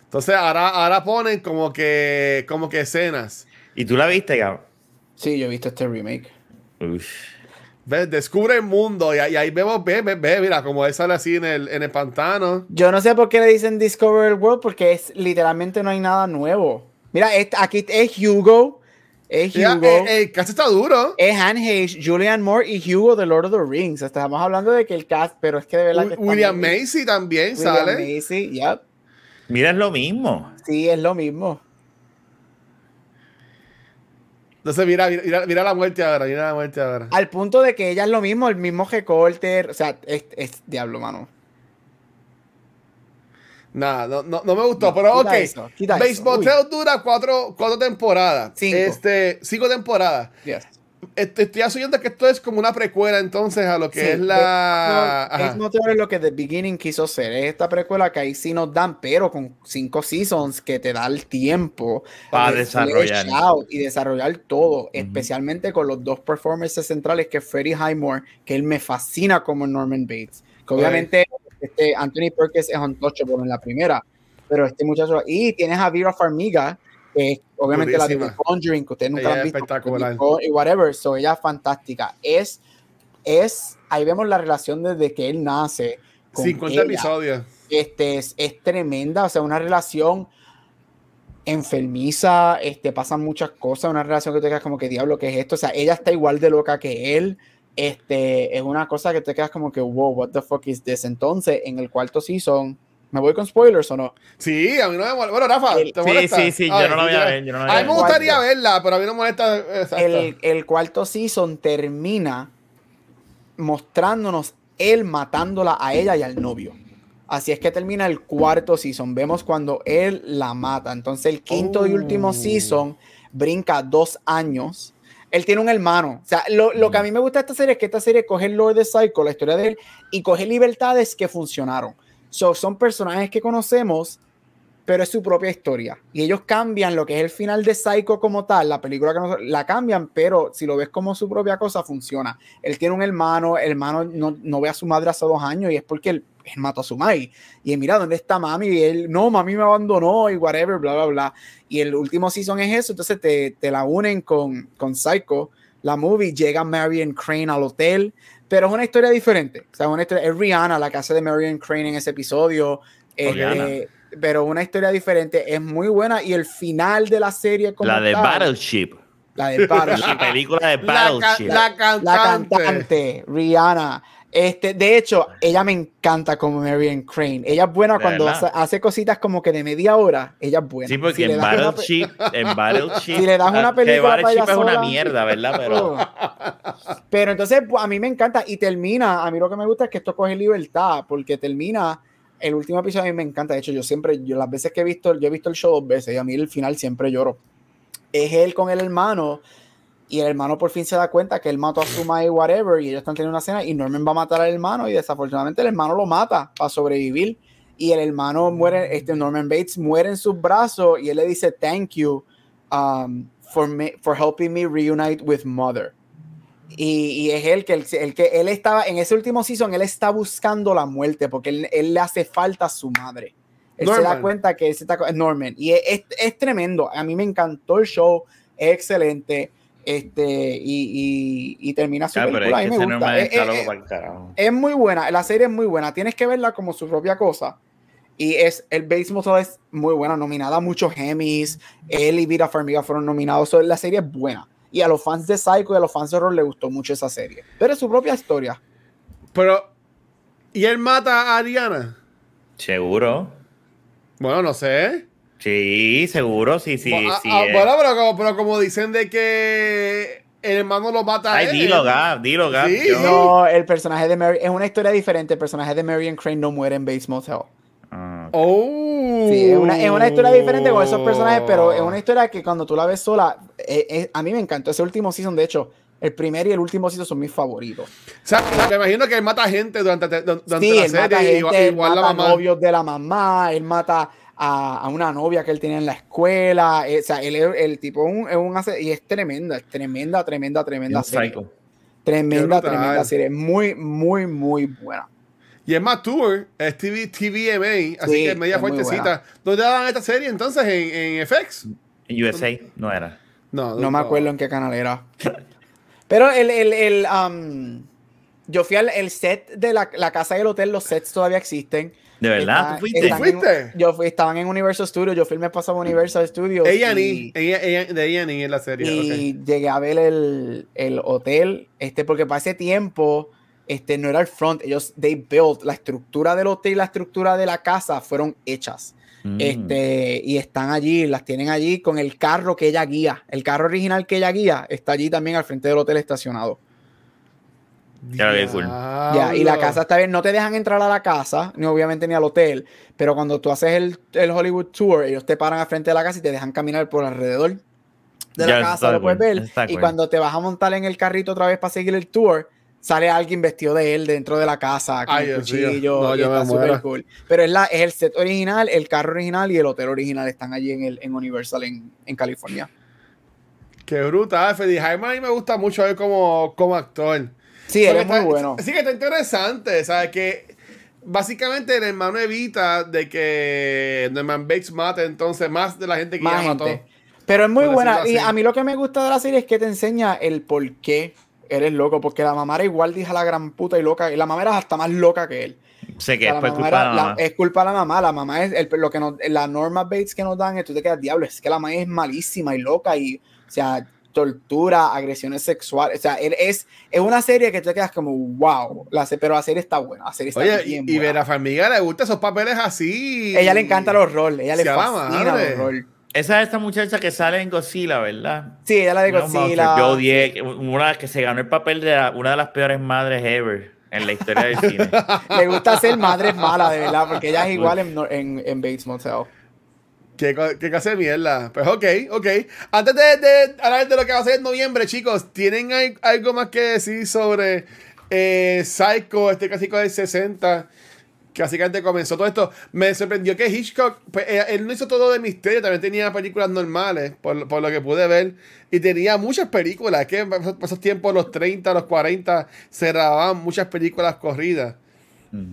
Entonces ahora, ahora ponen como que, como que escenas. ¿Y tú la viste, Gab? Sí, yo he visto este remake. descubre el mundo y, ahí vemos, ve, ve, mira, como él sale así en el, en el pantano. Yo no sé por qué le dicen Discover el World, porque es literalmente no hay nada nuevo. Mira, aquí es Hugo, es Hugo, eh, el cast está duro. es Anne Hayes, Julianne Moore y Hugo de Lord of the Rings. Estamos hablando de que el cast, pero es que de verdad que está William Macy también William sale. Macy, yep. Mira, es lo mismo. Sí, es lo mismo. Entonces, mira, mira, mira la muerte ahora, mira la muerte ahora. Al punto de que ella es lo mismo, el mismo recorte. O sea, es, es diablo, mano. Nada, no, no, no me gustó, No, pero ok. eso, quita Base eso, Motel dura cuatro, cuatro temporadas. Cinco. Este, cinco temporadas. Yes. Estoy asumiendo que esto es como una precuela entonces a lo que Sí, es la... Motel es lo que The Beginning quiso ser. Es esta precuela que ahí sí nos dan, pero con cinco seasons que te da el tiempo Para de desarrollar. y desarrollar todo, especialmente con los dos performances centrales que es Freddie Highmore, que él me fascina como Norman Bates. Que obviamente este Anthony Perkins es untouchable en la primera, pero este muchacho y tienes a Vera Farmiga obviamente la de Durísima. Conjuring que ustedes nunca Ella la han visto espectacular. y whatever, so ella es fantástica. Es es ahí vemos la relación desde que él nace con 50 ella. episodios. Este es, es tremenda, o sea, una relación enfermiza, este, pasan muchas cosas, una relación que te quedas como que diablo, ¿qué es esto? O sea, ella está igual de loca que él, este, es una cosa que te quedas como que, wow, what the fuck is this? Entonces, en el cuarto season, ¿me voy con spoilers o no? Sí, a mí no me molesta. Bueno, Rafa, El- ¿te Sí, molesta? sí, sí, yo no lo voy a ver, yo no lo voy a A mí me gustaría verla, pero a mí no me molesta. Exacto. El, el cuarto season termina mostrándonos él matándola a ella y al novio. Así es que termina el cuarto season. Vemos cuando él la mata. Entonces el quinto y último Oh. season brinca dos años. Él tiene un hermano. O sea, lo, lo que a mí me gusta de esta serie es que esta serie coge el Lord de Psycho, la historia de él, y coge libertades que funcionaron. So, son personajes que conocemos, pero es su propia historia. Y ellos cambian lo que es el final de Psycho como tal, la película que nosotros, la cambian, pero si lo ves como su propia cosa, funciona. Él tiene un hermano, el hermano no, no ve a su madre hace dos años y es porque él, él mató a su mãe. Y él, mira, ¿dónde está mami? Y él, no, mami me abandonó y whatever, bla, bla, bla. Y el último season es eso, entonces te, te la unen con, con Psycho, la movie, llega Marion Crane al hotel, pero es una historia diferente. O sea, una historia, es Rihanna la que hace de Marion Crane en ese episodio. Este, pero una historia diferente, es muy buena y el final de la serie como La de tal, Battleship. la de Battleship, La película de la, ca- Battleship. la cantante Rihanna. Este, de hecho, ella me encanta como Marion Crane. Ella es buena ¿De cuando hace, hace cositas como que de media hora. Ella es buena. Sí, porque Si en una Battleship, en Battleship, Si le das una ah, que película para Battleship ella es una sola. mierda, ¿verdad? Pero Pero entonces pues, a mí me encanta y termina, a mí lo que me gusta es que esto coge libertad, porque termina, el último episodio a mí me encanta, de hecho yo siempre, yo las veces que he visto, yo he visto el show dos veces y a mí el final siempre lloro. Es él con el hermano y el hermano por fin se da cuenta que él mató a su madre whatever y ellos están teniendo una cena y Norman va a matar al hermano y desafortunadamente el hermano lo mata para sobrevivir y el hermano muere, este Norman Bates muere en sus brazos y él le dice thank you um, for, me, for helping me reunite with mother. Y, y es él que, el, el que él estaba, en ese último season, él está buscando la muerte porque él, él le hace falta a su madre. Él se da Norman. cuenta que él se está, Norman. Y es, es, es tremendo. A mí me encantó el show. Es excelente. Este, y, y, y termina su Ah, película. es que me gusta. Es- muy buena, la serie es muy buena, tienes que verla como su propia cosa. Y es el Bates Motel es muy buena, nominada a muchos Emmys. Él y Vita Farmiga fueron nominados. So, la serie es buena. Y a los fans de Psycho y a los fans de horror les gustó mucho esa serie. Pero es su propia historia. Pero, ¿y él mata a Ariana? Seguro. Bueno, no sé. Sí, seguro, sí, sí, Bueno, ah, sí. ah, eh. bueno, pero como, pero como dicen de que el hermano lo mata a Ay, él. dilo, Gab, dilo, Gab. Sí. Yo- No, el personaje de Mary es una historia diferente. El personaje de Marion Crane no muere en Bates Motel. Ah, Oh. Sí, es una, es una historia diferente con esos personajes, pero es una historia que cuando tú la ves sola, eh, eh, a mí me encantó ese último season. De hecho, el primer y el último season son mis favoritos. O sea, me imagino que él mata gente durante, durante Sí, la él mata serie. gente, igual, él igual la mata mamá. novios de la mamá, él mata a, a una novia que él tiene en la escuela. eh, o sea, él es el tipo un, es un y es tremenda, es tremenda, tremenda, tremenda un serie. psycho. Tremenda, tremenda serie. Muy, muy, muy buena. Y es más tour, es TV, TVMA, así Sí, que es media es fuertecita. ¿Dónde daban esta serie entonces? ¿En, en FX? En USA no era. No, No me acuerdo en qué canal era. Pero el, el, el, um, yo fui al el set de la, la casa y el hotel, los sets todavía existen. ¿De verdad? Está- ¿Tú fuiste? yo fui, estaban en Universal Studios, yo filmé pasado Universal Studios. Ella ni, ella, ella- de ella ni en la serie. y llegué a ver el, el hotel, este, porque para ese tiempo, este, no era el front, ellos, they built, la estructura del hotel y la estructura de la casa fueron hechas, Mm. este, y están allí, las tienen allí con el carro que ella guía, el carro original que ella guía está allí también al frente del hotel estacionado. Claro cool. Ya, y la casa está bien, no te dejan entrar a la casa, ni obviamente ni al hotel, pero cuando tú haces el, el Hollywood Tour, ellos te paran al frente de la casa y te dejan caminar por alrededor de la Ya, casa, lo puedes cool, ver. está Y cool. cuando te vas a montar en el carrito otra vez para seguir el tour, sale alguien vestido de él dentro de la casa con Ay, el cuchillo. No, y está muero. cool. Pero es, la, es el set original, el carro original y el hotel original están allí en, el, en Universal en, en California. Qué brutal. Freddy Hyman a mí me gusta mucho él como, como actor. Sí, él es muy bueno. Sí, que está interesante. ¿Sabes? Que básicamente el hermano evita de que Norman Bates mate entonces más de la gente que Más ya mató. gente. Pero es muy buena. Y a mí lo que me gusta de la serie es que te enseña el por qué eres loco. Porque la mamá era igual, dije la gran puta y loca. Y la mamá era hasta más loca que él. Sé que O sea, es la culpa era- la la- mamá. es culpa de la mamá. La mamá es el, lo que nos, la Norma Bates que nos dan. Tú te quedas diablo. Es que la mamá es malísima y loca. Y, o sea, tortura, agresiones sexuales. O sea, él es, es una serie que tú te quedas como wow. La, se- pero la serie está buena. La serie está Oye, bien y. Vera Farmiga le gustan esos papeles así. Ella le encanta los roles. Ella le fascina los roles. Esa es esta muchacha que sale en Godzilla, ¿verdad? Sí, ella la de. Godzilla. Yo odié, una que se ganó el papel de la- una de las peores madres ever en la historia del cine. Le gusta ser madre mala, de verdad, porque ella es igual en, en, en Bates Motel. ¿Qué, qué clase de mierda? Pues ok, ok. Antes de, de hablar de lo que va a ser en noviembre, chicos, ¿tienen al- algo más que decir sobre eh, Psycho, este clásico del 60? Que básicamente comenzó todo esto. Me sorprendió que Hitchcock, pues, eh, él no hizo todo de misterio, también tenía películas normales, por, por lo que pude ver. Y tenía muchas películas, que en esos, tiempos, los 30, los 40, se grababan muchas películas corridas.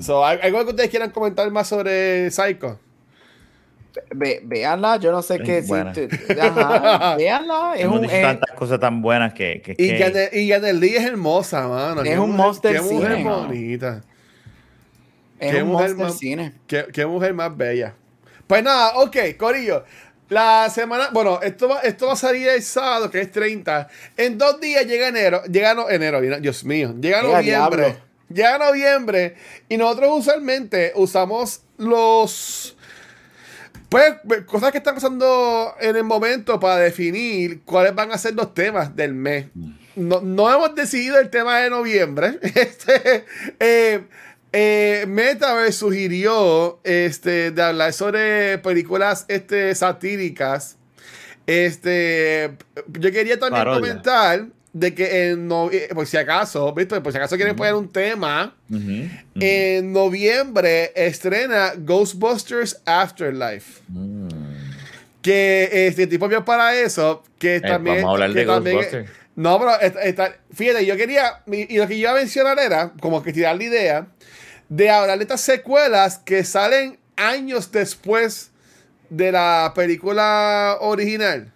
So, ¿al- ¿Algo que ustedes quieran comentar más sobre Psycho? Ve, véanla, yo no sé Es qué. te- ajá, véanla, es Hemos un, dicho es- tantas cosas tan buenas que. que, Y que- Janet, y Janet Lee es hermosa, mano. Es Qué un mujer- monster Qué mujer cine. bonita. es qué un mujer monster más- cine. Qué, qué mujer más bella. Pues nada, ok, Corillo. La semana, bueno, esto va, esto va a salir el sábado, que es 30. En dos días llega enero, llega no, enero, Dios mío, llega Llega noviembre. diablo. Llega noviembre y nosotros usualmente usamos los pues cosas que están pasando en el momento para definir cuáles van a ser los temas del mes. No, no hemos decidido el tema de noviembre. Este, eh, eh, Metaverse sugirió este, de hablar sobre películas este, satíricas. Este, yo quería también comentar de que en no, eh, por si acaso, ¿viste? Por si acaso quieren poner un tema. En noviembre estrena Ghostbusters Afterlife. Mm. Que este tipo vio para eso. Que Eh, también. vamos a hablar de Ghostbusters. No, pero está- fíjate, yo quería. mi- Y lo que yo iba a mencionar era, como que tirar la idea, de hablar de estas secuelas que salen años después de la película original.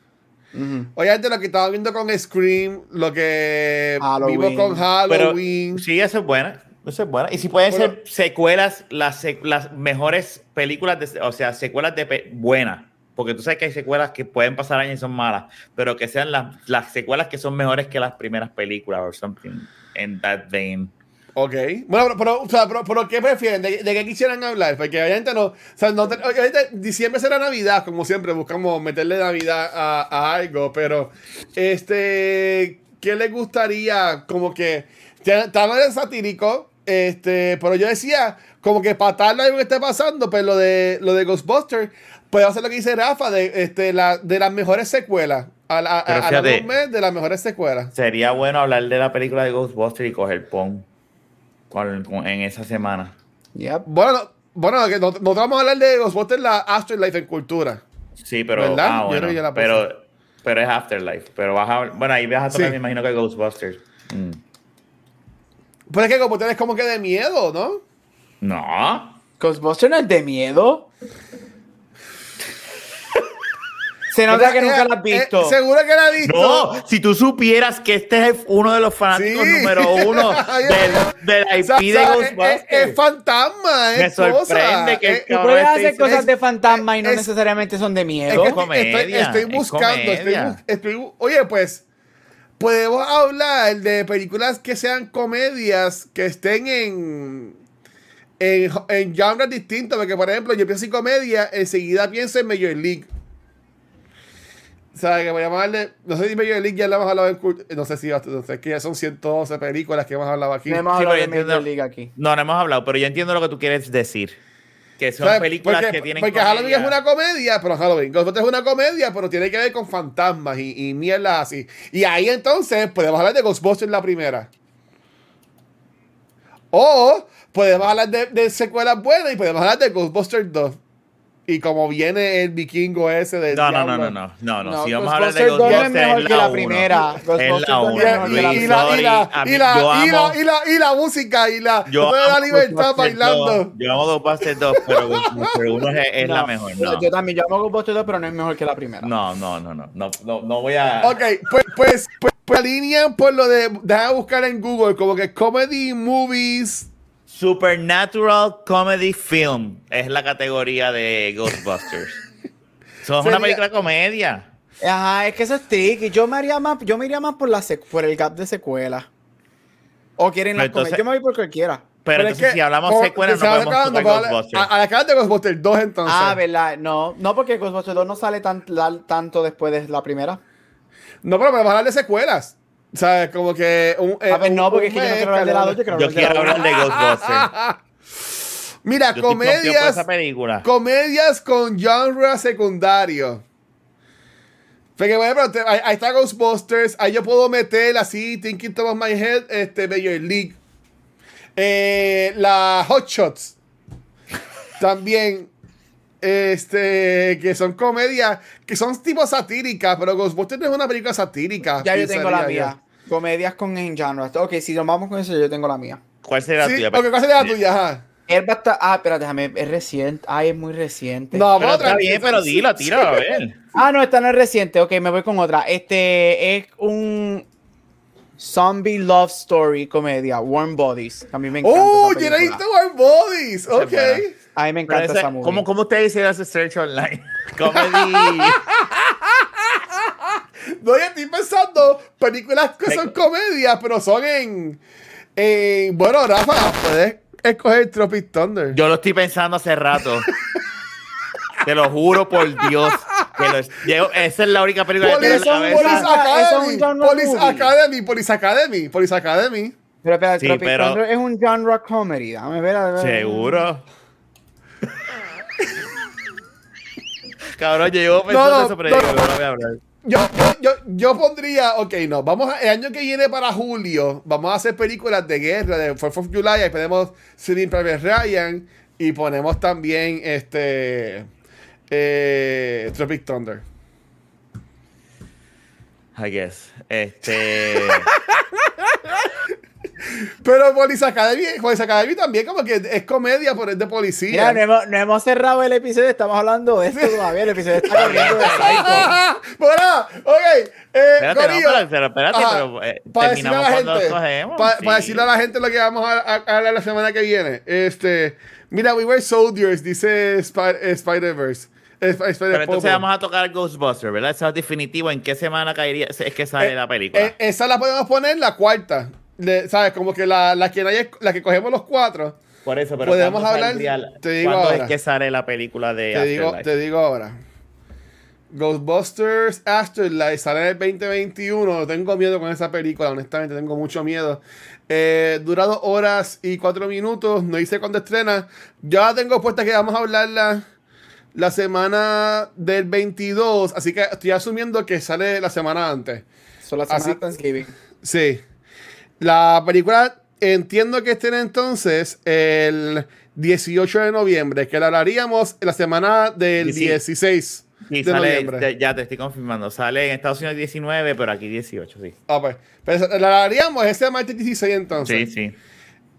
Ujú. Obviamente lo que estaba viendo con Scream, lo que Halloween. vimos con Pero Halloween. sí, eso es buena. Eso es buena. Y si pueden Bueno. ser secuelas, las, sec- las mejores películas, de- o sea, secuelas de buenas. Porque tú sabes que hay secuelas que pueden pasar años y son malas, pero que sean las, las secuelas que son mejores que las primeras películas o something in that vein. Ok. Bueno, pero, pero, o sea, pero, pero ¿qué prefieren? ¿De, de qué quisieran hablar? Porque obviamente no. O sea, no te- obviamente diciembre será Navidad, como siempre, buscamos meterle Navidad a, a algo, pero. Este. ¿Qué les gustaría? Como que. Estaba de satírico. Este. Pero yo decía, como que patarle algo que esté pasando, pero lo de, lo de Ghostbusters. Puede hacer lo que dice Rafa, de, este, la, de las mejores secuelas. A, a, a fíjate- mes de las mejores secuelas. Sería bueno hablar de la película de Ghostbusters y coger pon con- con- en esa semana. Yep. Bueno, no- bueno, que no, no vamos a hablar de Ghostbusters, la Afterlife en cultura. Sí, pero, ¿Verdad? ah, Yo bueno, creo que ya la pero, pero es Afterlife. Pero vas a, bueno, ahí vas a tocar, Sí. me imagino que Ghostbusters. Mm. Pero es que como tienes como que de miedo, ¿no? No. Ghostbusters no es de miedo. Se nota que Eh, nunca la has eh, visto. seguro que la has visto. No, si tú supieras que este es uno de los fanáticos Sí. número uno del, del O IP sea, de o sea, es, Ghostbusters. es- es fantasma, Me es cosa. sorprende que Eh, Tú cabrón puedes hacer cosas es- de fantasma y no es- necesariamente son de Es miedo. Es comedia, estoy, estoy es buscando, estoy, estoy oye, pues podemos hablar de películas que sean comedias que estén en en, en genres distintos, porque por ejemplo, yo pienso en comedia, enseguida pienso en Major League. O sea, que voy a llamarle, no sé si Major League ya la hemos hablado en cult- no sé si, no sé, que ya son 112 películas que hemos hablado aquí. No hemos Sí, hablado pero de Major entiendo- League aquí. No, no hemos hablado, pero yo entiendo lo que tú quieres decir. Que son ¿Sabes? películas porque, que tienen porque comedia. Halloween es una comedia, pero Halloween Ghostbusters es una comedia, pero tiene que ver con fantasmas y, y mierda así. Y ahí entonces podemos hablar de Ghostbusters la primera. O podemos hablar de, de secuelas buenas y podemos hablar de Ghostbusters 2. Y como viene el vikingo ese del No, no, no, no, no, no, no. No, Si vamos a hablar de Ghostbusters dos es la primera. Es la mejor Y, la y la, música y la Yo toda la amo libertad bailando. 2, Yo amo Ghostbusters 2, pero Ghostbusters 1 es, la No, mejor. Yo, No. yo también, yo amo Ghostbusters 2, pero no es mejor que la primera. No, no, no, no, no, no, no voy a. Ok, pues, pues, pues, pues alinean por lo de, déjame buscar en Google, como que comedy movies. Supernatural Comedy Film es la categoría de Ghostbusters. Son una Sería- película comedia. Ajá, es que eso es tricky. Yo me haría más, yo me iría más por la sec- por el gap de secuela. O quieren las comedias. Yo me voy por cualquiera. Pero, es entonces, que, si hablamos como- secuelas, se no podemos acabando, Ghostbusters. A, a la cara de Ghostbusters 2 entonces. Ah, verdad. No, no porque Ghostbusters 2 no sale tan, tanto después de la primera. No, pero podemos hablar de secuelas. Sea, como que un, eh, A ver, no, porque es que yo no quiero hablar de la cabrón. 2, yo quiero Yo hablar de la quiero uno. hablar de Ghostbusters. Mira, Yo comedias, esa película. comedias con genre secundario. Porque, por ejemplo, te- ahí, ahí está Ghostbusters. Ahí yo puedo meter así, Thinking Top of My Head, este, Major League. Eh, la Hot Shots. También. Este, que son comedias, que son tipo satíricas, pero Ghostbusters no es una película satírica. Ya yo tengo la mía. Comedias con en genre. Ok, si nos vamos con eso, yo tengo la mía. ¿Cuál será la Sí, tuya? ok, ¿cuál sería la tuya? Ajá. Él va a estar. Ah, espera, déjame. Es reciente. Ay, es muy reciente. No, Pero está otra- bien, pero dila, tírala, a ver. Ah, no, esta no es reciente. Ok, me voy con otra. Este es un zombie love story comedia, Warm Bodies. A mí me encanta. ¡Oh! esa Our Bodies. Ok. A mí me encanta ese- esa movie. ¿cómo, ¿Cómo usted dice ese search online? Comedy. No, yo estoy pensando películas que son comedias, pero son en. en- bueno, Rafa, puedes escoger Tropic Thunder. Yo lo estoy pensando hace rato. Te lo juro por Dios. Que lo es- llego- esa es la única película que Police, tengo en la Police cabeza. Academy. genre Police movie. Academy. Police Academy. Police Academy. Pero espera, Sí, Tropic pero- Thunder es un genre comedy. Dame ver, a ver. Seguro. Cabrón, pensando No, no, eso, pero yo no, digo, no. no lo voy a hablar. Yo, yo, yo, yo pondría, ok, no, vamos a, el año que viene para julio, vamos a hacer películas de guerra, de 4th of July, ahí ponemos Saving Private Ryan y ponemos también este eh, Tropic Thunder. I guess. Este. Pero Police Academy, Police Academy también como que es comedia, pero es de Mira, policía. no hemos, no hemos cerrado el episodio, estamos hablando de esto todavía. El episodio está corriendo de Psycho. bueno, ok, eh, Espérate, Corillo, pero, pero espérate, Ajá, pero eh, para decirle a terminamos la cuando gente, escogemos. pa- sí. para decirle a la gente lo que vamos a, a- a hablar la semana que viene. Este, mira, We Were Soldiers, dice eh, Spider-Verse. Eh, Sp- Spider Pero entonces Popo. vamos a tocar Ghostbusters, ¿verdad? Eso es definitivo. ¿En qué semana caería? Es que sale Eh, la película. eh, esa la podemos poner la cuarta. Le- ¿Sabes? Como que la, la, que, no haya- la que cogemos los cuatro. Por eso, pero podemos ¿cuándo hablar- la- te digo ¿Cuándo ahora. es que sale la película de Te digo, Afterlife? te digo ahora. Ghostbusters Afterlife sale en el 2021. Tengo miedo con esa película, honestamente, tengo mucho miedo. Eh, dura dos horas y cuatro minutos. No hice cuándo estrena. Ya tengo puesta que vamos a hablarla la semana del 22. Así que estoy asumiendo que sale la semana antes. Son las semanas Thanksgiving. Sí. La película entiendo que esté entonces el 18 de noviembre, que la hablaríamos la semana del Sí, sí. 16 Sí, de sale, noviembre. ya, te estoy confirmando. Sale en Estados Unidos 19, pero aquí 18, sí. Ah, pues. Pero la hablaríamos ese martes 16 Sí, entonces. sí.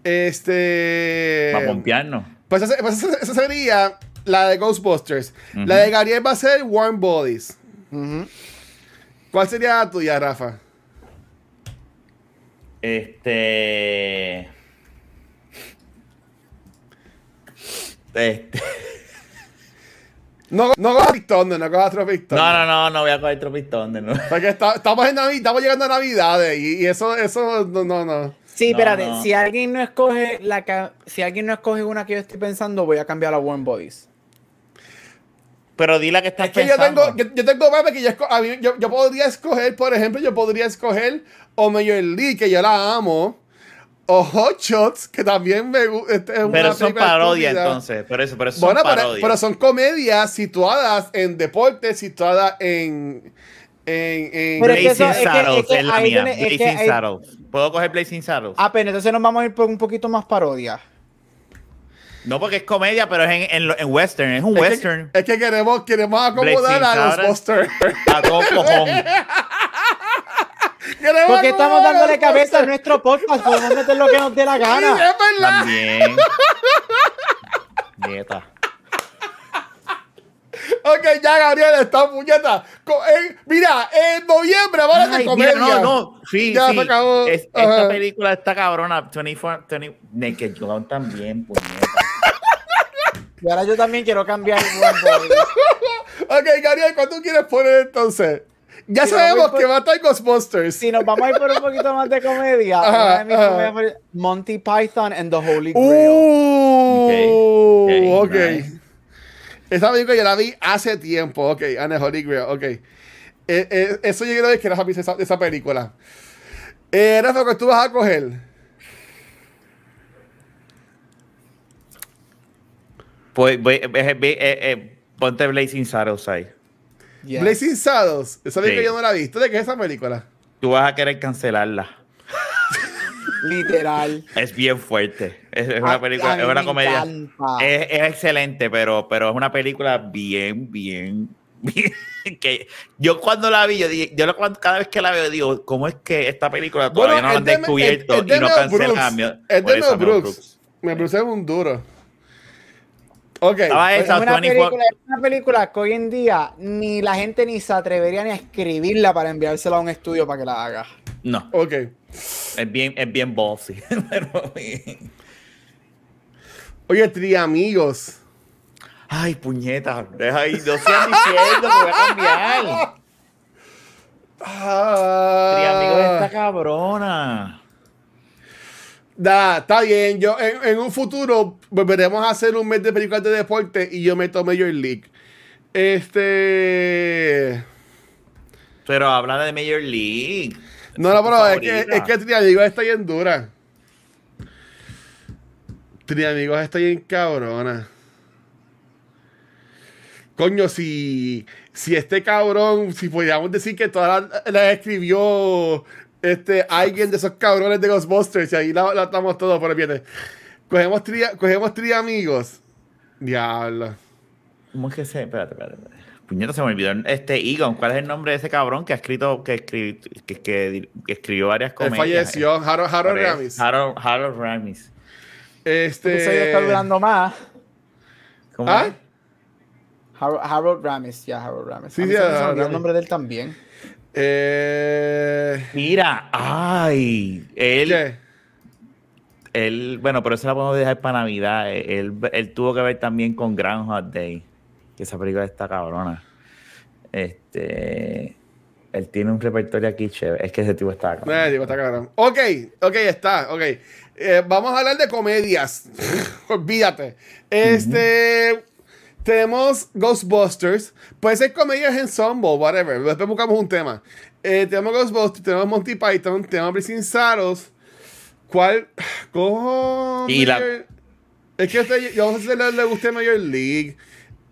Este. Para pompearnos. Pues, esa, pues esa- esa sería la de Ghostbusters. La de Gabriel va a ser Warm Bodies. ¿Cuál sería la tuya, Rafa? Este. Este. No, no cojas Big no cojas Tropic Thunder. No, no, no, no voy a coger Tropistón de nuevo. Porque está- estamos, en Navi- estamos llegando a Navidades y, y eso, eso, no, no, no. Sí, No, espérate, no. si alguien no escoge la si alguien no escoge una que yo estoy pensando, voy a cambiar a Warm Bodies. Pero di la que estás Es que yo pensando. tengo, yo, yo tengo que yo, a mí- yo, yo podría escoger, por ejemplo, yo podría escoger o Major League, que yo la amo, o Hot Shots, que también me gusta. Pero son parodias entonces. Pero eso, pero eso Bueno, son pero, parodias. pero son comedias situadas en deporte, situadas en. en, en- es Blazing es es Saddles es la mía. es Blazing Saddles. ¿Puedo coger Blazing Saddles? Ah, pero entonces nos vamos a ir por un poquito más parodia. No, porque es comedia, pero es en, en, lo- en western. Es un es que- western. Es que, queremos, queremos acomodar a los. Busters. A todo cojón. Porque estamos dándole cabeza a nuestro podcast, podemos meter lo que nos dé la Sí, gana. es verdad. También. Nieta. Ok, ya Gabriel está puñeta. Mira, en noviembre vamos a hacer comedia. mira, no, no. Sí, Ya sí. se acabó. Es- Ajá. esta película está cabrona. 24, 20, Naked Gun también, puñeta. Y ahora yo también quiero cambiar el Bodies. Ok, Gabriel, ¿cuánto quieres poner entonces? Ya sabemos por- que va a estar Ghostbusters. Si nos vamos a ir por un poquito más de comedia, Ajá, ajá. Monty Python and the Holy Grail. Uh, Ok, ok. nice. Esa película yo la vi hace tiempo. Ok, Anne Holy Grail, ok. Eh, eh, eso yo creo que era esa, esa película. Eh, Rafa, ¿qué tú vas a coger? Pues, voy- eh, eh, eh, eh, ponte Blazing Saddles ahí. Yes. Blazing Saddles. Esa película Sí. yo no la he visto. ¿De qué es esa película? Tú vas a querer cancelarla. Literal. Es bien fuerte. Es, es una película, es una me comedia. Es, es excelente, pero, pero es una película bien, bien, bien. Que yo cuando la vi, yo dije, yo lo- cuando- cada vez que la veo, digo, ¿cómo es que esta película todavía no la han es de- descubierto es- es de y no cancelan Es por de eso, Mel Brooks. Brooks es un duro. Ok. Estaba Es esa, una, 24 película, es una película que hoy en día ni la gente ni se atrevería ni a escribirla para enviársela a un estudio para que la haga. No, Ok. es bien, es bien bossy. pero- Oye, Triamigos. Ay, puñeta, deja ahí, no sigan diciendo que voy a cambiar. Ah. Triamigos esta cabrona. Da, está bien. Yo, en, en un futuro volveremos a hacer un mes de películas de deporte y yo meto Major League. Este. Pero habla de Major League. No, no, pero es que, es que Triamigos está bien dura. Triamigos está bien cabrona. Coño, si, si este cabrón, si podríamos decir que todas las la escribió este, alguien de esos cabrones de Ghostbusters, y ahí la, la estamos todos, pero fíjate. Cogemos tri, cogemos Triamigos. Diablo. ¿Cómo es que se.? Espérate, espérate. espérate. Puñeta, se me olvidó. Este Egon, ¿cuál es el nombre de ese cabrón que ha escrito, que, escri- que, que- que escribió varias Él comedias? falleció, Harold, Harold Ramis. Harold, Harold Ramis. Este. Ya está durando más. ¿Cómo ¿Ah? Harold, Harold Ramis, ya Harold Ramis. Sí, A mí sí, se me Harold olvidó el nombre de él también. Eh, Mira, ay, él, ¿Qué? él, bueno, pero eso la podemos dejar para Navidad. Él, él tuvo que ver también con Groundhog Day, que esa película está cabrona. Este, él tiene un repertorio aquí chévere. Es que ese tipo está cabrón. Eh, digo, está cabrón. Ok, ok, está, ok. Eh, vamos a hablar de comedias. Olvídate. Este. Tenemos Ghostbusters. Puede ser comedias ensemble, whatever. Después buscamos un tema. Eh, tenemos Ghostbusters, tenemos Monty Python, tenemos Blazing Saddles. ¿Cuál? Cojo. Y la- Major- Es que a usted- yo no sé si le, le guste Major League.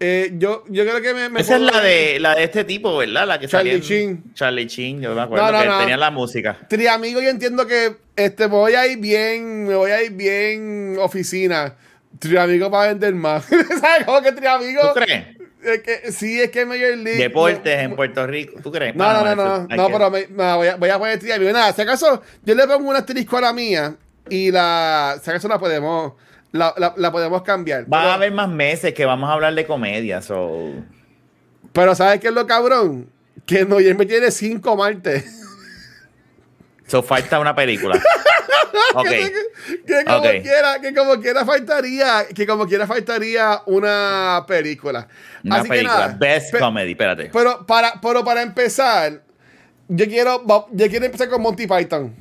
Eh, yo, yo creo que me. me Esa es la de, la de este tipo, ¿verdad? La que Charlie salía en- Sheen. Charlie Chin, yo me acuerdo No, no, que no. tenía la música. Triamigo, yo entiendo que este, me voy a ir bien, me voy a ir bien oficina. Triamigo para vender más. ¿Sabes cómo que Triamigo? ¿Tú crees? Es que, sí, es que Major League. Deportes no, en Puerto Rico, ¿tú crees? No, no, no, no, no, que- pero me- me voy, a, voy a poner Triamigo. Nada, si acaso yo le pongo un asterisco a la mía y la, si acaso la podemos, la, la, la podemos cambiar. Va pero, a haber más meses que vamos a hablar de comedia, so... pero ¿sabes qué es lo cabrón? que noviembre tiene cinco martes. So falta una película. ok. que, que como quiera, que como quiera faltaría, que como quiera faltaría una película. Una Así que película. nada, Best pe- comedy, espérate. Pero para, pero para empezar, yo quiero, yo quiero empezar con Monty Python.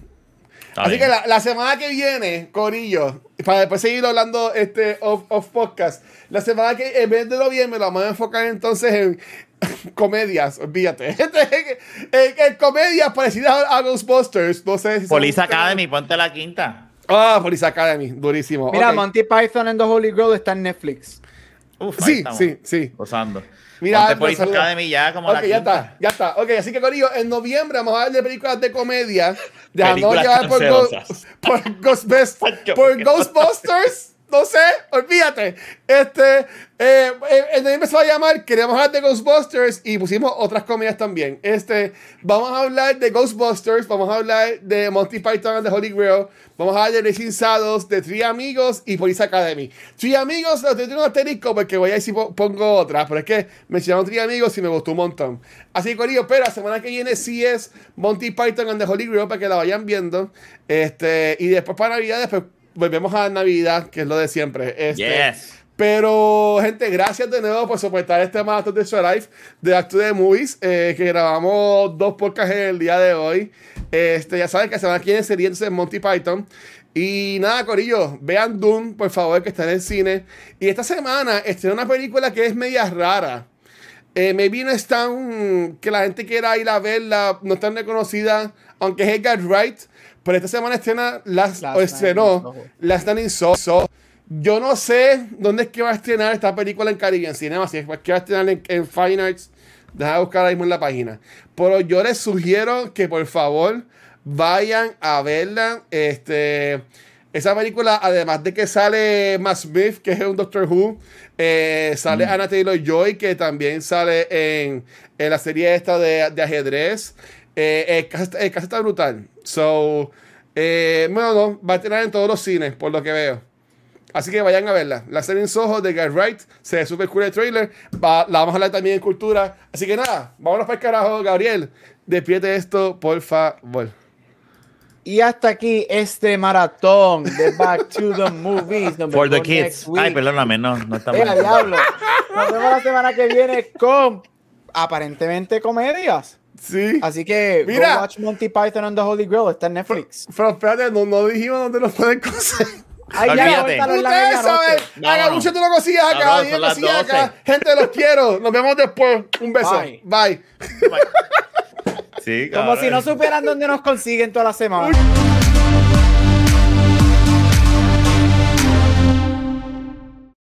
Está Así bien. que la, la semana que viene, Corillo, para después seguir hablando este off, off podcast, la semana que en vez de noviembre lo vamos a enfocar entonces en comedias, olvídate. en, en comedias parecidas a, a Ghostbusters. No sé si son- Police Academy, ponte la quinta. Ah, Police Academy, durísimo. Mira. Monty Python and the Holy Grail está en Netflix. Uf, Sí, sí, sí. Gozando. Mira, Ponte Police. Academy ya como Ok, la ya está, ya está. Ok, así que Corillo, en noviembre vamos a hablar de películas de comedia. Películas llevar por, cancerosas. Go- por, Ghostbusters, por. Ghostbusters. No sé, olvídate. Este, eh, noviembre se va a llamar Queremos hablar de Ghostbusters y pusimos otras comedias también. Este, vamos a hablar de Ghostbusters, vamos a hablar de Monty Python and the Holy Grail, vamos a hablar de Racing Saddles, de Three Amigos y Police Academy. Three Amigos lo tengo un asterisco porque voy a ver si po- pongo otras, pero es que mencionaron Three Amigos y me gustó un montón. Así que, Corillo, pero la semana que viene sí es Monty Python and the Holy Grail para que la vayan viendo. Este, y después para Navidad, después volvemos a Navidad, que es lo de siempre. Este, Yes. Pero, gente, gracias de nuevo por soportar este maratón de Show Life de Act to the Movies, eh, que grabamos dos podcasts el día de hoy. Este, ya saben que la semana que viene sería entonces Monty Python. Y nada, Corillo, vean Doom, por favor, que está en el cine. Y esta semana estrena una película que es media rara. Eh, maybe no es tan que la gente quiera ir a verla, no es tan reconocida, aunque es Edgar Wright. Pero esta semana estrena Last o estrenó. Last Night in Soho. Yo no sé dónde es que va a estrenar esta película en Caribbean Cinema, si es que va a estrenar en, en Fine Arts. Deja de buscar ahora mismo en la página. Pero yo les sugiero que por favor vayan a verla. Este, esa película, además de que sale Matt Smith, que es un Doctor Who, eh, sale Anna Taylor Joy, que también sale en, en la serie esta de, de ajedrez. Eh, el, caso, está- brutal. So, eh, bueno, no, va a tener en todos los cines, por lo que veo. Así que vayan a verla. La serie en Soho de Guy Wright. Se ve súper cool el trailer. Va- la vamos a hablar también en cultura. Así que nada, vámonos para el carajo, Gabriel. Despierte esto, por favor. Y hasta aquí este maratón de Back to the Movies. Nos For the kids. Ay, perdóname, no, no está Eh, mal. diablo. Nos vemos la semana que viene con aparentemente comedias. Sí. Así que Mira. go watch Monty Python and the Holy Grail. Está en Netflix. Pero espérate, no, no dijimos dónde nos pueden conseguir. Ay, ya, Olvídate. saben, Vámonos. hagan mucho tú lo consigues acá, son lo consigues 12. acá. Gente, los quiero. Nos vemos después. Un beso. Bye. Bye. Sí, Como si no supieran dónde nos consiguen toda la semana.